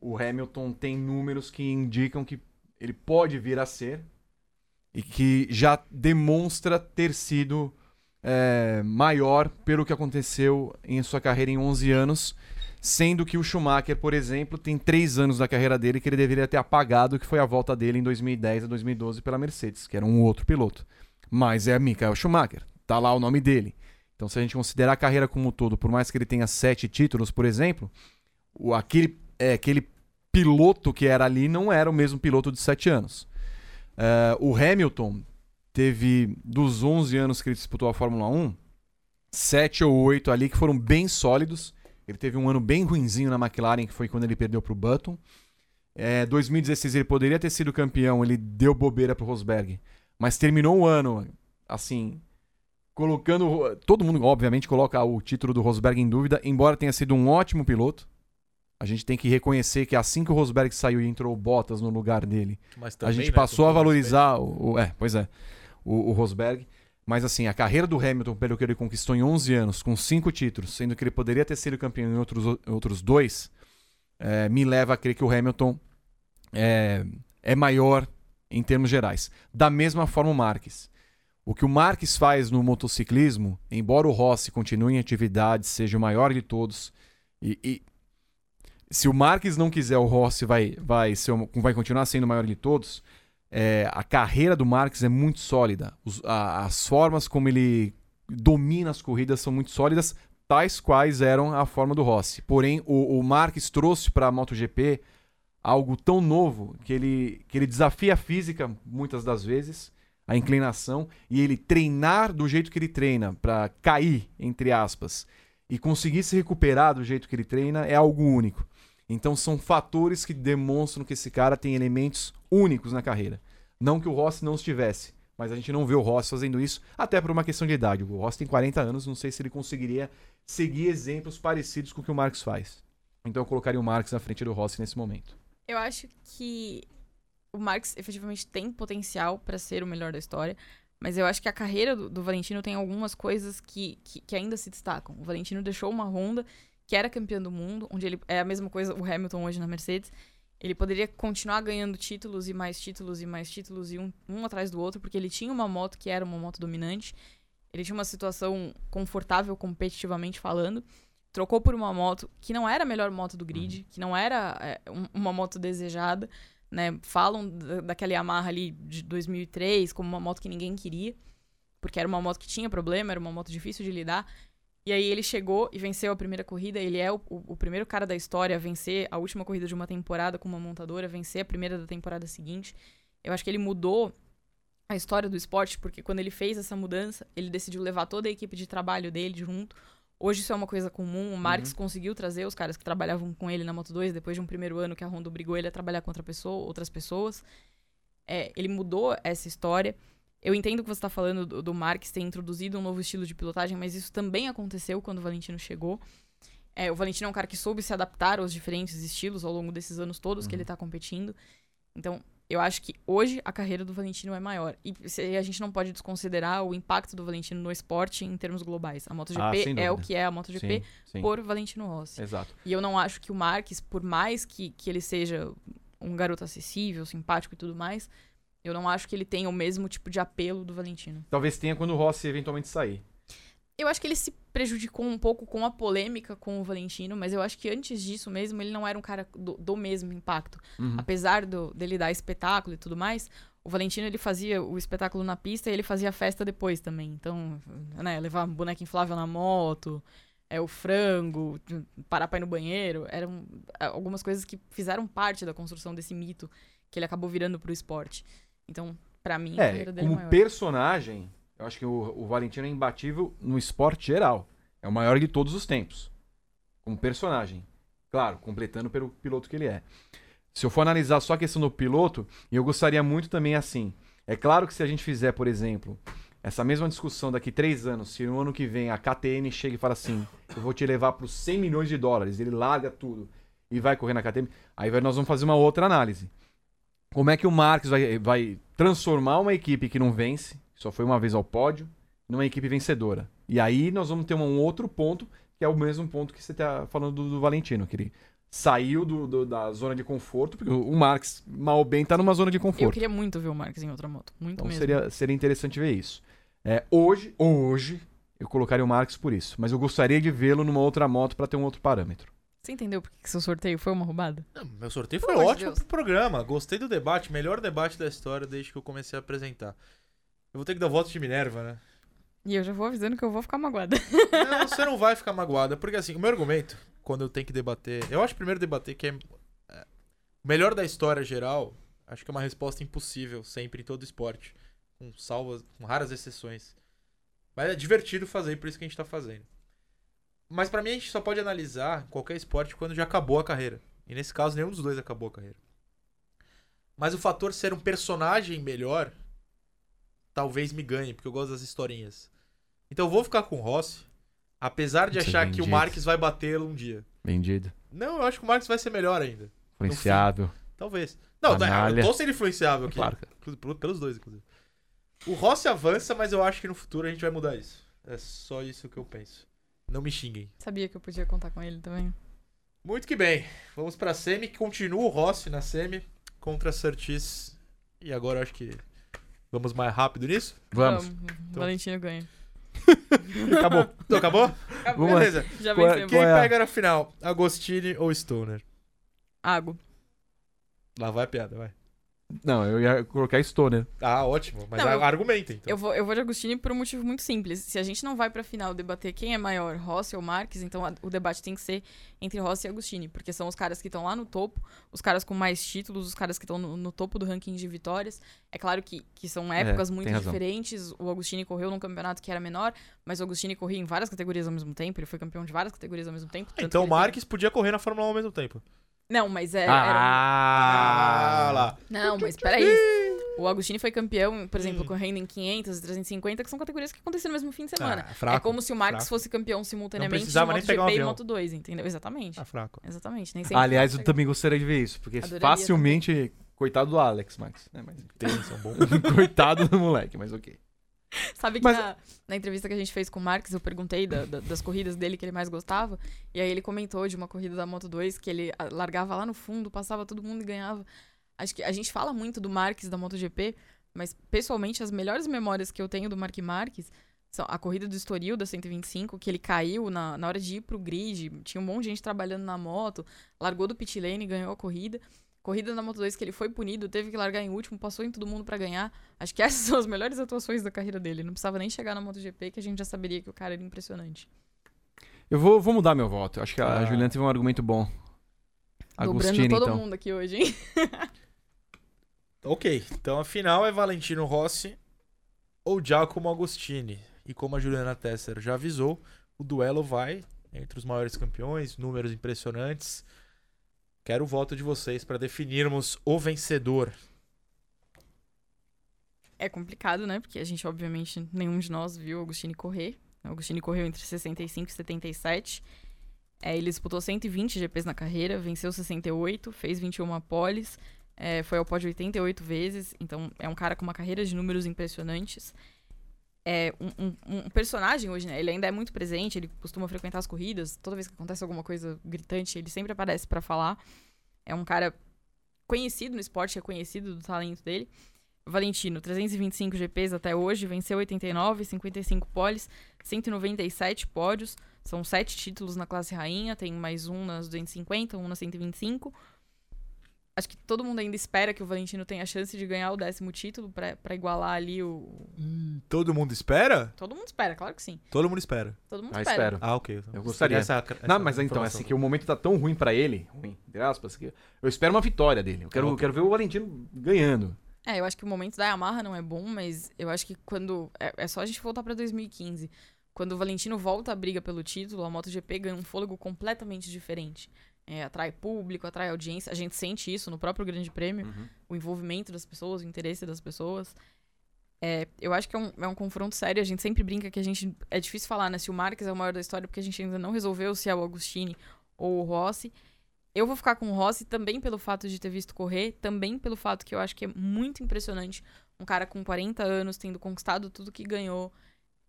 o Hamilton tem números que indicam que ele pode vir a ser e que já demonstra ter sido é, maior pelo que aconteceu em sua carreira em 11 anos, sendo que o Schumacher, por exemplo, tem 3 anos da carreira dele que ele deveria ter apagado, que foi a volta dele em 2010 a 2012 pela Mercedes, que era um outro piloto. Mas é Michael Schumacher, tá lá o nome dele. Então, se a gente considerar a carreira como um todo, por mais que ele tenha sete títulos, por exemplo, o, aquele, é, aquele piloto que era ali não era o mesmo piloto de sete anos. É, o Hamilton teve, dos 11 anos que ele disputou a Fórmula 1, sete ou oito ali que foram bem sólidos. Ele teve um ano bem ruinzinho na McLaren, que foi quando ele perdeu para o Button. É, 2016 ele poderia ter sido campeão, ele deu bobeira para o Rosberg. Mas terminou o ano, assim, colocando. Todo mundo, obviamente, coloca o título do Rosberg em dúvida, embora tenha sido um ótimo piloto. A gente tem que reconhecer que assim que o Rosberg saiu e entrou o Bottas no lugar dele, Mas a gente né, passou a valorizar o, o- É, pois é. O, o Rosberg. Mas assim, a carreira do Hamilton, pelo que ele conquistou em 11 anos, com cinco títulos, sendo que ele poderia ter sido campeão em outros, outros dois, é, me leva a crer que o Hamilton é, é maior em termos gerais. Da mesma forma o Marques. O que o Marques faz no motociclismo, embora o Rossi continue em atividade, seja o maior de todos, e, e se o Marques não quiser, o Rossi vai, vai, ser, vai continuar sendo o maior de todos. É, a carreira do Marques é muito sólida. Os- a- as formas como ele domina as corridas são muito sólidas, tais quais eram a forma do Rossi. Porém, o, o Marques trouxe para a MotoGP algo tão novo que ele, que ele desafia a física muitas das vezes, a inclinação, e ele treinar do jeito que ele treina, para cair, entre aspas, e conseguir se recuperar do jeito que ele treina é algo único. Então são fatores que demonstram que esse cara tem elementos únicos na carreira. Não que o Rossi não estivesse, mas a gente não vê o Rossi fazendo isso, até por uma questão de idade. O Rossi tem 40 anos, não sei se ele conseguiria seguir exemplos parecidos com o que o Marques faz. Então eu colocaria o Marques na frente do Rossi nesse momento. Eu acho que o Marx efetivamente tem potencial pra ser o melhor da história, mas eu acho que a carreira do, do Valentino tem algumas coisas que, que, que ainda se destacam. O Valentino deixou uma Honda que era campeã do mundo, onde ele é a mesma coisa o Hamilton hoje na Mercedes. Ele poderia continuar ganhando títulos e mais títulos e mais títulos e um, um atrás do outro, porque ele tinha uma moto que era uma moto dominante. Ele tinha uma situação confortável competitivamente falando. Trocou por uma moto que não era a melhor moto do grid, que não era é, um- uma moto desejada, né? Falam da- daquela Yamaha ali de 2003 como uma moto que ninguém queria, porque era uma moto que tinha problema, era uma moto difícil de lidar. E aí ele chegou e venceu a primeira corrida. Ele é o, o- o primeiro cara da história a vencer a última corrida de uma temporada com uma montadora, vencer a primeira da temporada seguinte. Eu acho que ele mudou a história do esporte, porque quando ele fez essa mudança, ele decidiu levar toda a equipe de trabalho dele junto. Hoje isso é uma coisa comum. O Marx conseguiu trazer os caras que trabalhavam com ele na Moto 2 depois de um primeiro ano que a Honda obrigou ele a trabalhar com outra pessoa, outras pessoas. É, ele mudou essa história. Eu entendo que você está falando do, do Marx ter introduzido um novo estilo de pilotagem, mas isso também aconteceu quando o Valentino chegou. É, o Valentino é um cara que soube se adaptar aos diferentes estilos ao longo desses anos todos que ele está competindo. Então, eu acho que hoje a carreira do Valentino é maior. E se- a gente não pode desconsiderar o impacto do Valentino no esporte em termos globais. A Ah, MotoGP sem é o que é a MotoGP Sim, sim. por Valentino Rossi. Exato. E eu não acho que o Marques, por mais que, que ele seja um garoto acessível, simpático e tudo mais, eu não acho que ele tenha o mesmo tipo de apelo do Valentino. Talvez tenha quando o Rossi eventualmente sair. Eu acho que ele se prejudicou um pouco com a polêmica com o Valentino, mas eu acho que antes disso mesmo ele não era um cara do, do mesmo impacto. Uhum. Apesar do, dele dar espetáculo e tudo mais, o Valentino ele fazia o espetáculo na pista e ele fazia a festa depois também. Então, né, levar boneca inflável na moto, é, o frango, parar pra ir no banheiro. Eram é, algumas coisas que fizeram parte da construção desse mito que ele acabou virando pro esporte. Então, pra mim, a É, carreira dele é como maior. personagem, eu acho que o, o Valentino é imbatível no esporte geral. É o maior de todos os tempos. Como personagem. Claro, completando pelo piloto que ele é. Se eu for analisar só a questão do piloto, e eu gostaria muito também assim. É claro que se a gente fizer, por exemplo, essa mesma discussão daqui três anos, se no ano que vem a KTM chega e fala assim, eu vou te levar para os 100 milhões de dólares, ele larga tudo e vai correr na KTM, aí nós vamos fazer uma outra análise. Como é que o Marques vai, vai transformar uma equipe que não vence, que só foi uma vez ao pódio, numa equipe vencedora? E aí nós vamos ter um outro ponto, que é o mesmo ponto que você está falando do, do Valentino, que ele saiu do- do- da zona de conforto, porque o Marques, mal ou bem, tá numa zona de Eu conforto. queria muito ver o Marques em outra moto. Muito Então mesmo. seria, seria interessante ver isso. É, hoje, hoje, eu colocaria o Marques por isso. Mas eu gostaria de vê-lo numa outra moto para ter um outro parâmetro. Você entendeu por que seu sorteio foi uma roubada? Não, meu sorteio Pelo foi de ótimo Deus. pro programa. Gostei do debate, melhor debate da história desde que eu comecei a apresentar. Eu vou ter que dar voto de Minerva, né? E eu já vou avisando que eu vou ficar magoada. Não, você não vai ficar magoada, porque assim, o meu argumento, quando eu tenho que debater. Eu acho primeiro debater que é. é, O melhor da história geral, acho que é uma resposta impossível, sempre em todo esporte. Com salvas, com raras exceções. Mas é divertido fazer, por isso que a gente tá fazendo. Mas pra mim a gente só pode analisar qualquer esporte quando já acabou a carreira. E nesse caso, nenhum dos dois acabou a carreira. Mas o fator ser um personagem melhor, talvez me ganhe, porque eu gosto das historinhas. Então eu vou ficar com o Rossi, apesar de Você achar que o. Marques vai batê-lo um dia. Vendido. Não, eu acho que o Marques vai ser melhor ainda. Influenciável. Talvez. Não, Canalha. eu tô sendo influenciável aqui. Claro. Pelos dois, inclusive. O Rossi avança, mas eu acho que no futuro a gente vai mudar isso. É só isso que eu penso. Não me xinguem. Sabia que eu podia contar com ele também. Muito que bem. Vamos pra semi. Continua o Rossi na semi contra a Surtis. E agora eu acho que vamos mais rápido nisso. Vamos. Valentino ganha. Acabou. Então, acabou? Vamos lá. Beleza. Já Qual é- vencemos. Quem Qual é pega na final? Agostini ou Stoner? Água. Lá vai a piada, vai. Não, eu ia colocar Stoner. Ah, ótimo. Mas Não, a- eu- argumenta, então. Eu vou, eu vou de Agostini por um motivo muito simples. Se a gente não vai pra final debater quem é maior, Rossi ou Marques, então a- o debate tem que ser entre Rossi e Agostini, porque são os caras que estão lá no topo, os caras com mais títulos, os caras que estão no, no topo do ranking de vitórias. É claro que, que são épocas muito tem razão. diferentes. O Agostini correu num campeonato que era menor, mas o Agostini corria em várias categorias ao mesmo tempo, ele foi campeão de várias categorias ao mesmo tempo. tanto Então o Marques podia correr na Fórmula 1 ao mesmo tempo. Não, mas é. era- Ah, lá. Não, mas peraí. O Agostini foi campeão, por exemplo, Hum. correndo em 500 e 350, que são categorias que aconteceram no mesmo fim de semana. Ah, fraco, é como se o Marques fraco. fosse campeão simultaneamente de precisava nem MotoGP pegar um e avião. Moto 2, entendeu? Exatamente. Tá fraco. Exatamente. Nem sempre Aliás, eu também gostaria de ver isso, porque Adoraria facilmente. Coitado do Alex, Max. né, mas- Tem, são bons. Coitado do moleque, mas ok. Sabe que Mas- na, na entrevista que a gente fez com o Marques, eu perguntei da- da- das corridas dele que ele mais gostava, e aí ele comentou de uma corrida da Moto 2 que ele ah, largava lá no fundo, passava todo mundo e ganhava. Acho que a gente fala muito do Marques da MotoGP, mas pessoalmente as melhores memórias que eu tenho do Mark Marques são a corrida do Estoril da 125, que ele caiu na, na hora de ir pro grid, tinha um monte de gente trabalhando na moto, largou do pit lane e ganhou a corrida. Corrida na Moto 2 que ele foi punido, teve que largar em último, passou em todo mundo pra ganhar. Acho que essas são as melhores atuações da carreira dele. Não precisava nem chegar na MotoGP, que a gente já saberia que o cara era impressionante. Eu vou, vou mudar meu voto. Acho que a Ah. Juliana teve um argumento bom. Dobrando Agostini, todo então. mundo aqui hoje, hein? Ok, então a final é Valentino Rossi ou Giacomo Agostini. E como a Juliana Tesser já avisou, o duelo vai entre os maiores campeões, números impressionantes. Quero o voto de vocês para definirmos o vencedor. É complicado, né? Porque a gente, obviamente, nenhum de nós viu Agostini correr. O Agostini correu entre 65 e 77. É, ele disputou 120 GPs na carreira, venceu 68, fez 21 poles, é, foi ao pódio 88 vezes. Então, é um cara com uma carreira de números impressionantes. É um, um- um personagem hoje, né? Ele ainda é muito presente, ele costuma frequentar as corridas. Toda vez que acontece alguma coisa gritante, ele sempre aparece pra falar. É um cara conhecido no esporte, é conhecido do talento dele. Valentino, 325 GPs até hoje, venceu 89, 55 poles, 197 pódios, são sete títulos na classe rainha, tem mais um nas 250, um na 125. Acho que todo mundo ainda espera que o Valentino tenha a chance de ganhar o décimo título pra, pra igualar ali o. Hum, todo mundo espera? Todo mundo espera, claro que sim. Todo mundo espera. Todo mundo Ah, espera. espero. Ah, ok. Eu gostaria. Essa, essa Não, mas então, informação. assim, que o momento tá tão ruim pra ele, ruim, entre aspas, que eu espero uma vitória dele. Eu quero, eu quero ver o Valentino ganhando. É, eu acho que o momento da Yamaha não é bom, mas eu acho que quando. É, é só a gente voltar pra 2015. Quando o Valentino volta à briga pelo título, a MotoGP ganha um fôlego completamente diferente. É, atrai público, atrai audiência. A gente sente isso no próprio Grande Prêmio, o envolvimento das pessoas, o interesse das pessoas. É, eu acho que é um, é um confronto sério. A gente sempre brinca que a gente. É difícil falar, né? Se o Marques é o maior da história, porque a gente ainda não resolveu se é o Agostini ou o Rossi. Eu vou ficar com o Rossi também pelo fato de ter visto correr, também pelo fato que eu acho que é muito impressionante um cara com 40 anos tendo conquistado tudo que ganhou.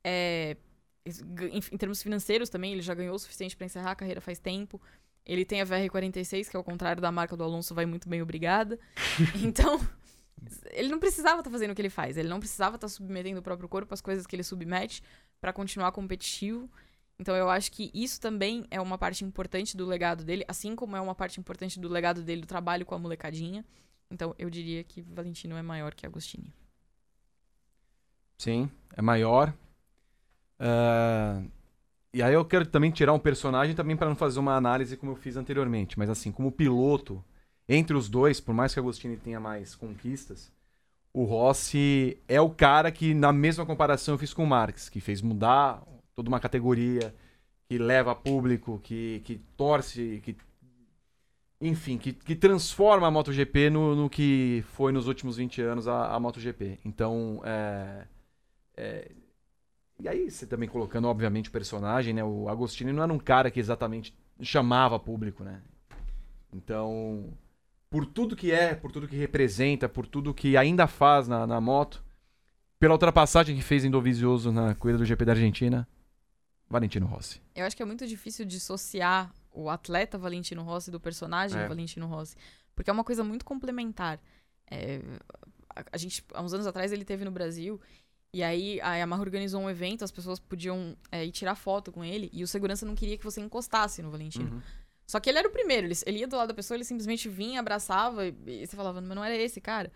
É, em, em termos financeiros também, ele já ganhou o suficiente para encerrar a carreira faz tempo. Ele tem a VR46, que ao contrário da marca do Alonso, vai muito bem, obrigada. Então, ele não precisava estar fazendo o que ele faz. Ele não precisava estar submetendo o próprio corpo às coisas que ele submete para continuar competitivo. Então, eu acho que isso também é uma parte importante do legado dele, assim como é uma parte importante do legado dele do trabalho com a molecadinha. Então, eu diria que Valentino é maior que Agostini. Sim, é maior. Ah, e aí eu quero também tirar um personagem também para não fazer uma análise como eu fiz anteriormente, mas assim, como piloto, entre os dois, por mais que Agostini tenha mais conquistas, o Rossi é o cara que na mesma comparação eu fiz com o Marx, que fez mudar toda uma categoria, que leva público, que, que torce, que enfim, que, que transforma a MotoGP no, no que foi nos últimos 20 anos a, a MotoGP. Então, é, é, e aí, você também colocando, obviamente, o personagem, né? O Agostini não era um cara que exatamente chamava público, né? Então, por tudo que é, por tudo que representa, por tudo que ainda faz na, na moto, pela ultrapassagem que fez em Dovizioso na corrida do GP da Argentina, Valentino Rossi. Eu acho que é muito difícil dissociar o atleta Valentino Rossi do personagem É. Valentino Rossi, porque é uma coisa muito complementar. É, a, a gente, há uns anos atrás, ele teve no Brasil, e aí a Yamaha organizou um evento, as pessoas podiam é, ir tirar foto com ele, e o segurança não queria que você encostasse no Valentino. Uhum. Só que ele era o primeiro, ele, ele ia do lado da pessoa, ele simplesmente vinha, abraçava, e, e você falava, mas não era esse cara.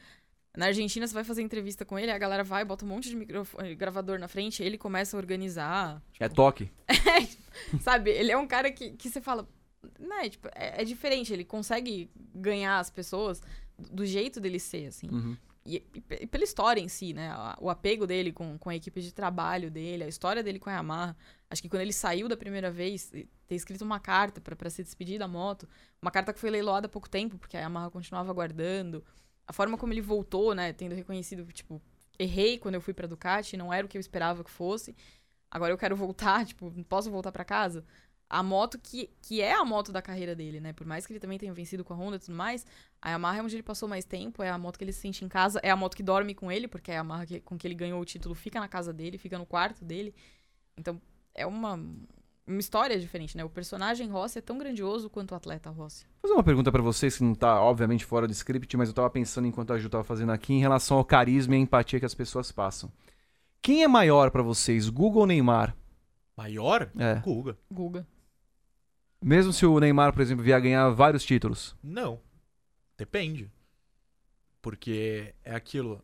Na Argentina, você vai fazer entrevista com ele, a galera vai, bota um monte de microfone, gravador na frente, ele começa a organizar. É toque. Sabe? Ele é um cara que, que você fala. Né, tipo, é, é diferente, ele consegue ganhar as pessoas do do jeito dele ser, assim. Uhum. E, e pe- pela história em si, né? O apego dele com, com a equipe de trabalho dele, a história dele com a Yamaha. Acho que quando ele saiu da primeira vez, ter escrito uma carta pra se despedir da moto, uma carta que foi leiloada há pouco tempo, porque a Yamaha continuava guardando. A forma como ele voltou, né? Tendo reconhecido, tipo, errei quando eu fui pra Ducati, não era o que eu esperava que fosse. Agora eu quero voltar, tipo, posso voltar pra casa? A moto que, que é a moto da carreira dele, né? Por mais que ele também tenha vencido com a Honda e tudo mais, a Yamaha é onde ele passou mais tempo, é a moto que ele se sente em casa, é a moto que dorme com ele, porque a Yamaha que- com que ele ganhou o título fica na casa dele, fica no quarto dele. Então, é uma, uma história diferente, né? O personagem Rossi é tão grandioso quanto o atleta Rossi. Vou fazer uma pergunta pra vocês que não tá, obviamente, fora do script, mas eu tava pensando enquanto a Ju tava fazendo aqui em relação ao carisma e a empatia que as pessoas passam. Quem é maior pra vocês, Google ou Neymar? Maior? É. Guga. Guga. Mesmo se o Neymar, por exemplo, vier ganhar vários títulos. Não. Depende. Porque é aquilo.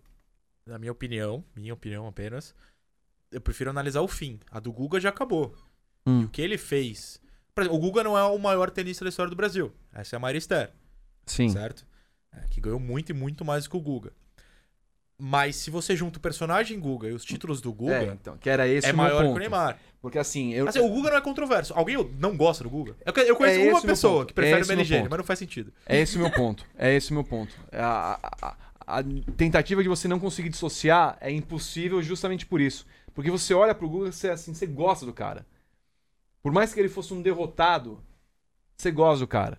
Na minha opinião, minha opinião apenas, eu prefiro analisar o fim. A do Guga já acabou. E Hum, o que ele fez. Por exemplo, o Guga não é o maior tenista da história do Brasil. Essa é a Maria Esther, sim. certo? É, que ganhou muito e muito mais do que o Guga. Mas se você junta o personagem Guga e os títulos do É, Guga, então, que era esse é, maior que ponto. o Neymar. Porque assim, eu, Assim, o Guga não é controverso. Alguém não gosta do Guga? Eu, conheço É uma pessoa que prefere É o ponto. mas não faz sentido. É esse o meu ponto. É esse o meu ponto. A, a- a- tentativa de você não conseguir dissociar é impossível justamente por isso. Porque você olha pro Google e você, assim, você gosta do cara. Por mais que ele fosse um derrotado, você gosta do cara.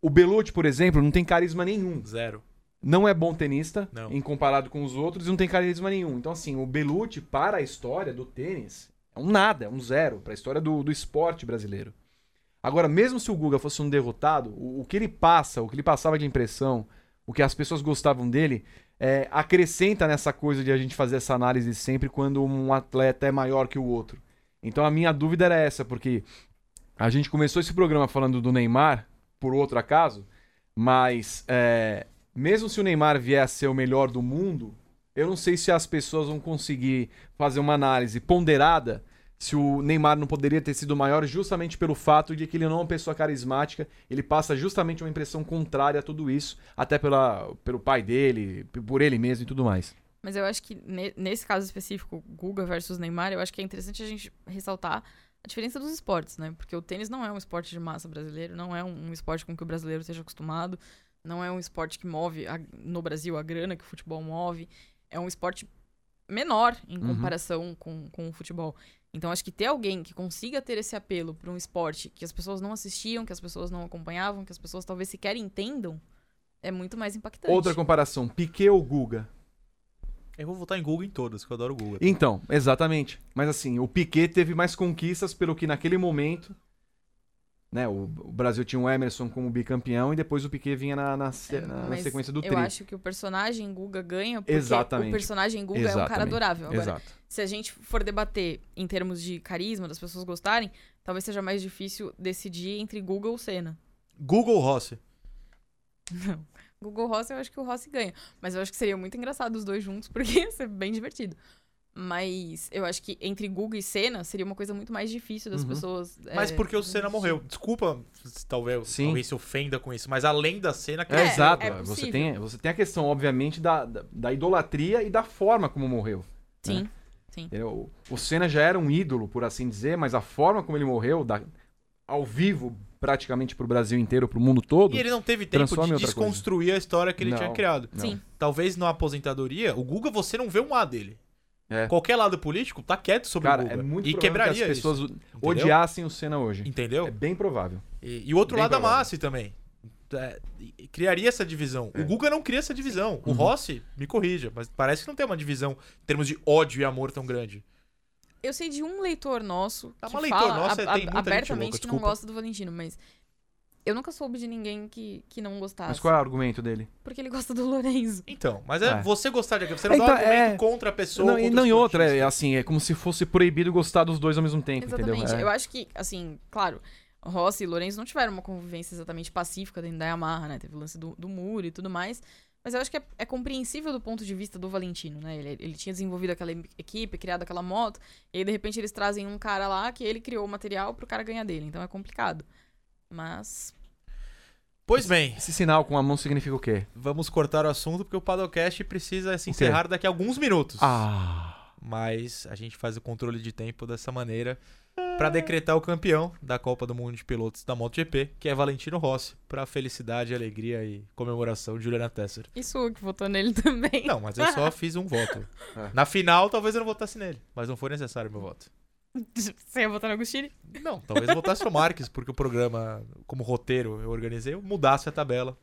O Belucci, por exemplo, não tem carisma nenhum. Zero. Não é bom tenista Não. em comparado com os outros e não tem carisma nenhum. Então, assim, o Belucci, para a história do tênis, é um nada, é um zero para a história do, do esporte brasileiro. Agora, mesmo se o Guga fosse um derrotado, o, o que ele passa, o que ele passava de impressão, o que as pessoas gostavam dele, é, acrescenta nessa coisa de a gente fazer essa análise sempre quando um atleta é maior que o outro. Então a minha dúvida era essa, porque a gente começou esse programa falando do Neymar, por outro acaso, Mas, é, mesmo se o Neymar vier a ser o melhor do mundo, eu não sei se as pessoas vão conseguir fazer uma análise ponderada se o Neymar não poderia ter sido maior justamente pelo fato de que ele não é uma pessoa carismática, ele passa justamente uma impressão contrária a tudo isso, até pela, pelo pai dele, por ele mesmo e tudo mais. Mas eu acho que ne- nesse caso específico, Guga versus Neymar, eu acho que é interessante a gente ressaltar a diferença dos esportes, né? Porque o tênis não é um esporte de massa brasileiro, não é um, um esporte com que o brasileiro esteja acostumado, não é um esporte que move a- no Brasil a grana que o futebol move, é um esporte menor em Uhum. comparação com, com o futebol. Então acho que ter alguém que consiga ter esse apelo para um esporte que as pessoas não assistiam, que as pessoas não acompanhavam, que as pessoas talvez sequer entendam, é muito mais impactante. Outra comparação, Piquet ou Guga? Eu vou votar em Google em todas, que eu adoro o Google. Então, exatamente. Mas assim, o Piquet teve mais conquistas pelo que naquele momento. Né, o, o Brasil tinha o Emerson como bicampeão e depois o Piquet vinha na, na, se- na- na sequência do Eu tri. acho que o personagem Guga ganha porque Exatamente. o personagem Guga é um cara Exatamente. adorável. Agora, Exato. se a gente for debater em termos de carisma, das pessoas gostarem, talvez seja mais difícil decidir entre Guga ou Senna. Google Rossi. Não. Google Rossi, eu acho que o Rossi ganha. Mas eu acho que seria muito engraçado os dois juntos, porque ia ser bem divertido. Mas eu acho que entre Guga e Senna seria uma coisa muito mais difícil das Uhum. pessoas. Mas é, porque o Senna morreu. Desculpa se talvez Sim. alguém se ofenda com isso, mas além da cena que É, É, exato. é você, tem, você tem a questão, obviamente, da, da, da idolatria e da forma como morreu. Sim. entendeu? O Senna já era um ídolo, por assim dizer, mas a forma como ele morreu, da- ao vivo, praticamente pro Brasil inteiro, pro mundo todo. E ele não teve tempo de desconstruir a história que ele Não. tinha criado. Não. Sim. Talvez na aposentadoria, o Guga você não vê um A dele. É. Qualquer lado político tá quieto sobre Cara, o Guga. é muito e quebraria que as pessoas isso. odiassem o Senna hoje. Entendeu? É bem provável. E, e o outro Bem lado da provável. Massi também. É, criaria essa divisão. É. O Guga não cria essa divisão. O Uhum. Rossi, me corrija, mas parece que não tem uma divisão em termos de ódio e amor tão grande. Eu sei de um leitor nosso Ah, que mas leitor fala nosso ab- tem muita gente abertamente louca, que não gosta do Valentino, mas eu nunca soube de ninguém que, que não gostasse. Mas qual é o argumento dele? Porque ele gosta do Lorenzo. Então, mas é, É. você gostar de Você não Então, dá argumento é. contra a pessoa. não, e não em outra, é assim, é como se fosse proibido gostar dos dois ao mesmo tempo, Exatamente. entendeu? É. Eu acho que, assim, claro, Rossi e Lourenço não tiveram uma convivência exatamente pacífica dentro da Yamaha, né? Teve o lance do, do muro e tudo mais. Mas eu acho que é, é compreensível do ponto de vista do Valentino, né? Ele, ele tinha desenvolvido aquela equipe, criado aquela moto, e aí de repente eles trazem um cara lá que ele criou o material pro cara ganhar dele. Então é complicado. Mas. Pois bem, Esse sinal com a mão significa o quê? vamos cortar o assunto porque o Padocast precisa se encerrar daqui a alguns minutos. Ah. Mas a gente faz o controle de tempo dessa maneira pra decretar o campeão da Copa do Mundo de Pilotos da MotoGP, que é Valentino Rossi, pra felicidade, alegria e comemoração de Juliana Tesser. Isso o que votou nele também. Não, mas eu só fiz um voto. É. Na final, talvez eu não votasse nele, mas não foi necessário meu voto. Você ia votar no Agostini? Não, talvez eu votasse no Marques, porque o programa, como roteiro eu organizei, eu mudasse a tabela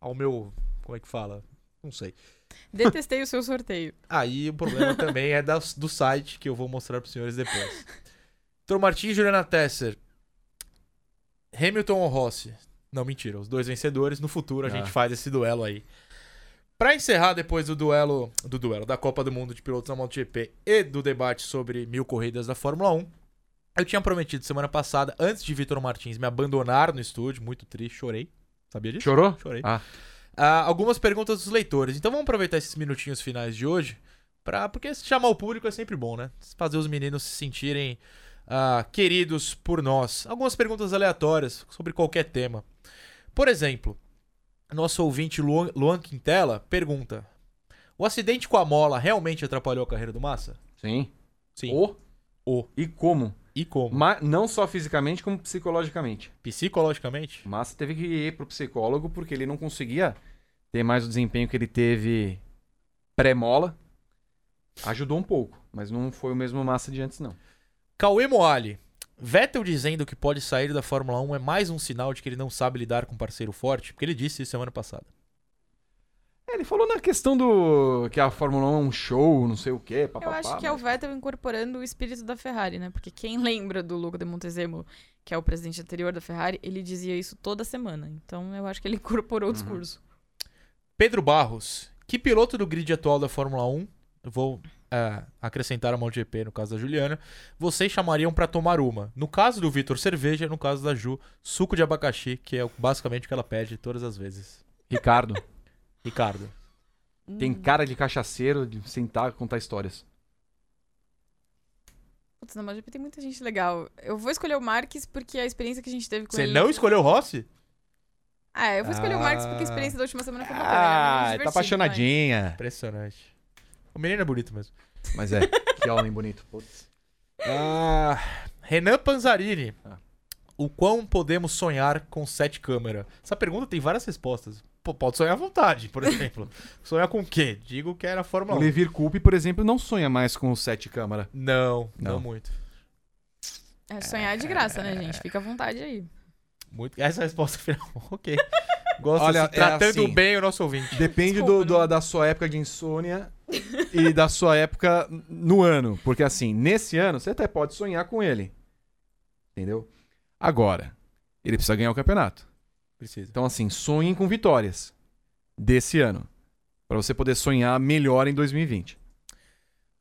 ao meu. Como é que fala? Não sei. Detestei o seu sorteio. Aí o problema também é das- do site, que eu vou mostrar pros senhores depois. Vitor Martins e Juliana Tesser. Hamilton ou Rossi? Não, mentira. Os dois vencedores. No futuro a Ah. gente faz esse duelo aí. Pra encerrar depois do duelo, do duelo da Copa do Mundo de Pilotos na MotoGP e do debate sobre mil corridas da Fórmula 1, eu tinha prometido semana passada, antes de Vitor Martins me abandonar no estúdio, muito triste, chorei. Sabia disso? Chorou? Chorei. Ah. Ah, algumas perguntas dos leitores. Então vamos aproveitar esses minutinhos finais de hoje. Pra, porque chamar o público é sempre bom, né? Fazer os meninos se sentirem ah, queridos por nós. Algumas perguntas aleatórias sobre qualquer tema. Por exemplo, nosso ouvinte Luan, Luan Quintela pergunta: O acidente com a mola realmente atrapalhou a carreira do Massa? Sim. Sim. O? O. E como? E como? Ma- não só fisicamente, como psicologicamente. Psicologicamente? Massa teve que ir pro psicólogo porque ele não conseguia ter mais o desempenho que ele teve pré-mola. Ajudou um pouco, mas não foi o mesmo Massa de antes, não. Cauê Moali. Vettel dizendo que pode sair da Fórmula 1 é mais um sinal de que ele não sabe lidar com um parceiro forte, porque ele disse isso semana passada. É, Ele falou na questão do que a Fórmula 1 é um show, não sei o quê. Eu papapá, acho que é o mas- Vettel incorporando o espírito da Ferrari, né? Porque quem lembra do Luca de Montezemolo, que é o presidente anterior da Ferrari, ele dizia isso toda semana. Então eu acho que ele incorporou o Uhum. discurso. Pedro Barros. Que piloto do grid atual da Fórmula 1, eu vou é, acrescentaram a MotoGP, no caso da Juliana, vocês chamariam pra tomar uma. No caso do Vitor, cerveja. No caso da Ju, suco de abacaxi, que é basicamente o que ela pede todas as vezes. Ricardo, Ricardo. tem Hum, cara de cachaceiro de sentar e contar histórias. Putz, na MotoGP tem muita gente legal. Eu vou escolher o Marques porque a experiência que a gente teve com Você ele... não escolheu o Rossi? Ah, eu vou escolher o Marques porque a Ah. experiência da última semana foi é Ah, muito tá apaixonadinha. Impressionante. O menino é bonito mesmo. Mas é, que homem bonito. Putz. Ah, Renan Panzarini. Ah. O quão podemos sonhar com sete câmeras? Essa pergunta tem várias respostas. Pô, pode sonhar à vontade, por exemplo. sonhar com o quê? Digo que era a Fórmula O 1. Levir Coupe, por exemplo, não sonha mais com o sete câmara. Não, não, Não. muito. É, sonhar é de graça, né, gente? Fica à vontade aí. muito. Essa é a resposta final. ok. Gosto Olha, assim, tratando é assim. bem o nosso ouvinte. Depende Desculpa, do- do- né? da sua época de insônia e da sua época no ano. Porque assim, nesse ano, você até pode sonhar com ele. Entendeu? Agora, ele precisa ganhar o campeonato. Precisa. Então, assim, sonhem com vitórias desse ano. Pra você poder sonhar melhor em 2020.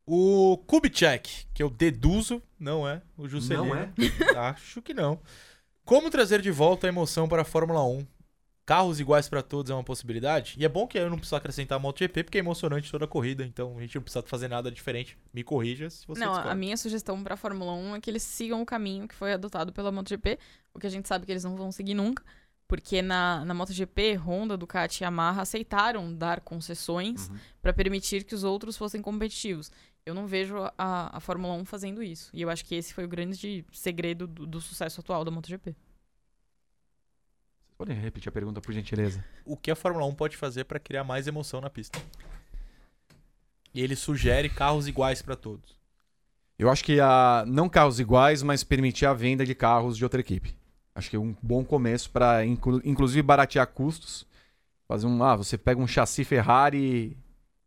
O Kubitschek, que eu deduzo, não é o Juscelino. Não é? Acho que não. Como trazer de volta a emoção para a Fórmula 1? Carros iguais para todos é uma possibilidade? E é bom que eu não preciso acrescentar a MotoGP, porque é emocionante toda a corrida, então a gente não precisa fazer nada diferente. Me corrija se você não, discorda. a minha sugestão pra Fórmula 1 é que eles sigam o caminho que foi adotado pela MotoGP, o que a gente sabe que eles não vão seguir nunca, porque na, na MotoGP, Honda, Ducati e Yamaha aceitaram dar concessões pra permitir que os outros fossem competitivos. Eu não vejo a, a Fórmula 1 fazendo isso. E eu acho que esse foi o grande segredo do, do sucesso atual da MotoGP. Podem repetir a pergunta, por gentileza? O que a Fórmula 1 pode fazer para criar mais emoção na pista? E ele sugere carros iguais para todos. Eu acho que a, não carros iguais, mas permitir a venda de carros de outra equipe. Acho que é um bom começo para inclusive baratear custos. Fazer um, ah, você pega um chassi Ferrari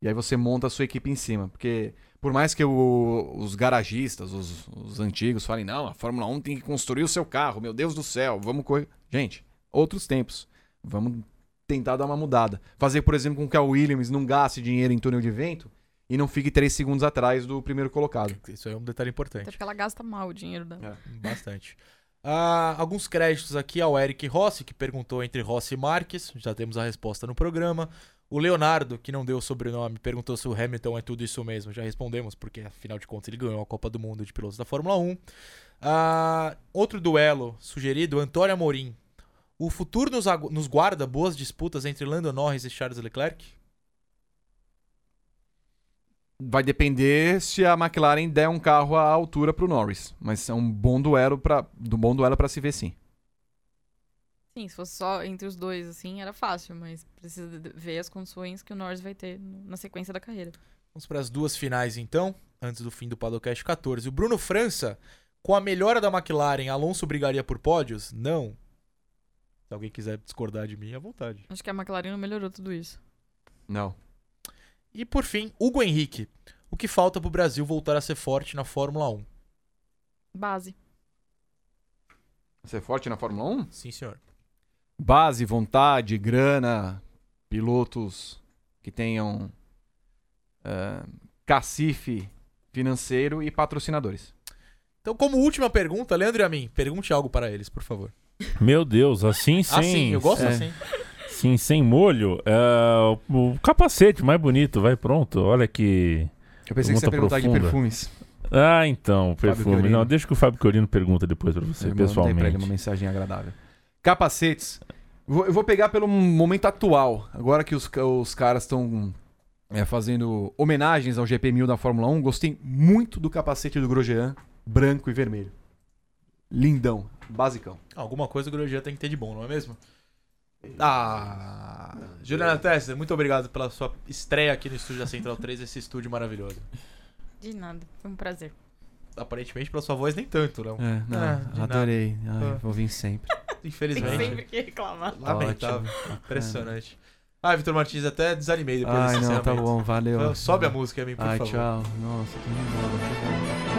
e aí você monta a sua equipe em cima, porque por mais que o- os garagistas, os, os antigos falem, não, a Fórmula 1 tem que construir o seu carro, meu Deus do céu, vamos correr. Gente, outros tempos. Vamos tentar dar uma mudada. Fazer, por exemplo, com que a Williams não gaste dinheiro em túnel de vento e não fique três segundos atrás do primeiro colocado. Isso aí é um detalhe Até importante. porque ela gasta mal o dinheiro dela. Bastante. Ah, alguns créditos aqui ao Eric Rossi, que perguntou entre Rossi e Marques. Já temos a resposta no programa. O Leonardo, que não deu o sobrenome, perguntou se o Hamilton é tudo isso mesmo. Já respondemos, porque afinal de contas ele ganhou a Copa do Mundo de pilotos da Fórmula 1. Ah, outro duelo sugerido, Antônio Amorim. O futuro nos, nos guarda boas disputas entre Lando Norris e Charles Leclerc? Vai depender se a McLaren der um carro à altura pro Norris. Mas é um bom duelo para do bom duelo para se ver sim. Sim, se fosse só entre os dois, assim, era fácil, mas precisa ver as condições que o Norris vai ter na sequência da carreira. Vamos para as duas finais então, antes do fim do Padocast 14. O Bruno França, com a melhora da McLaren, Alonso brigaria por pódios? Não. Se alguém quiser discordar de mim, à vontade. Acho que a McLaren não melhorou tudo isso. Não. E por fim, Hugo Henrique. O que falta para o Brasil voltar a ser forte na Fórmula 1? Base. É forte na Fórmula 1? Sim, senhor. Base, vontade, grana, pilotos que tenham eh, cacife financeiro e patrocinadores. Então, como última pergunta, Leandro e a mim, pergunte algo para eles, por favor. Meu Deus, assim sem. ah, sim, eu gosto é. assim. Sim, sem molho. é, o, o capacete mais bonito, vai pronto. Olha que. Eu pensei que você ia perguntar de profunda. perfumes. Ah, então, perfume. Não, deixa que o Fábio Corino pergunta depois pra você, Eu mandei pra ele pessoalmente. uma mensagem agradável. Capacetes. Vou- Eu vou pegar pelo momento atual. Agora que os, os caras estão é, fazendo homenagens ao GP1000 da Fórmula 1, gostei muito do capacete do Grosjean, branco e vermelho. Lindão, basicão. Alguma coisa o Grosjean tem que ter de bom, não é mesmo? Ah, Juliana Tesser, muito obrigado pela sua estreia aqui no estúdio da Central 3, esse estúdio maravilhoso. De nada. Foi um prazer. Aparentemente pela sua voz nem tanto, não. É, não, Ah, adorei. Ai, Ah. vou vir sempre. Tem Infelizmente. sempre que reclamar. Lamentável. Impressionante. Ah, Vitor Martins, até desanimei depois Ai, desse não, tá bom, valeu. Sobe a música a mim, por Ai, favor. tchau. Nossa, tô indo embora.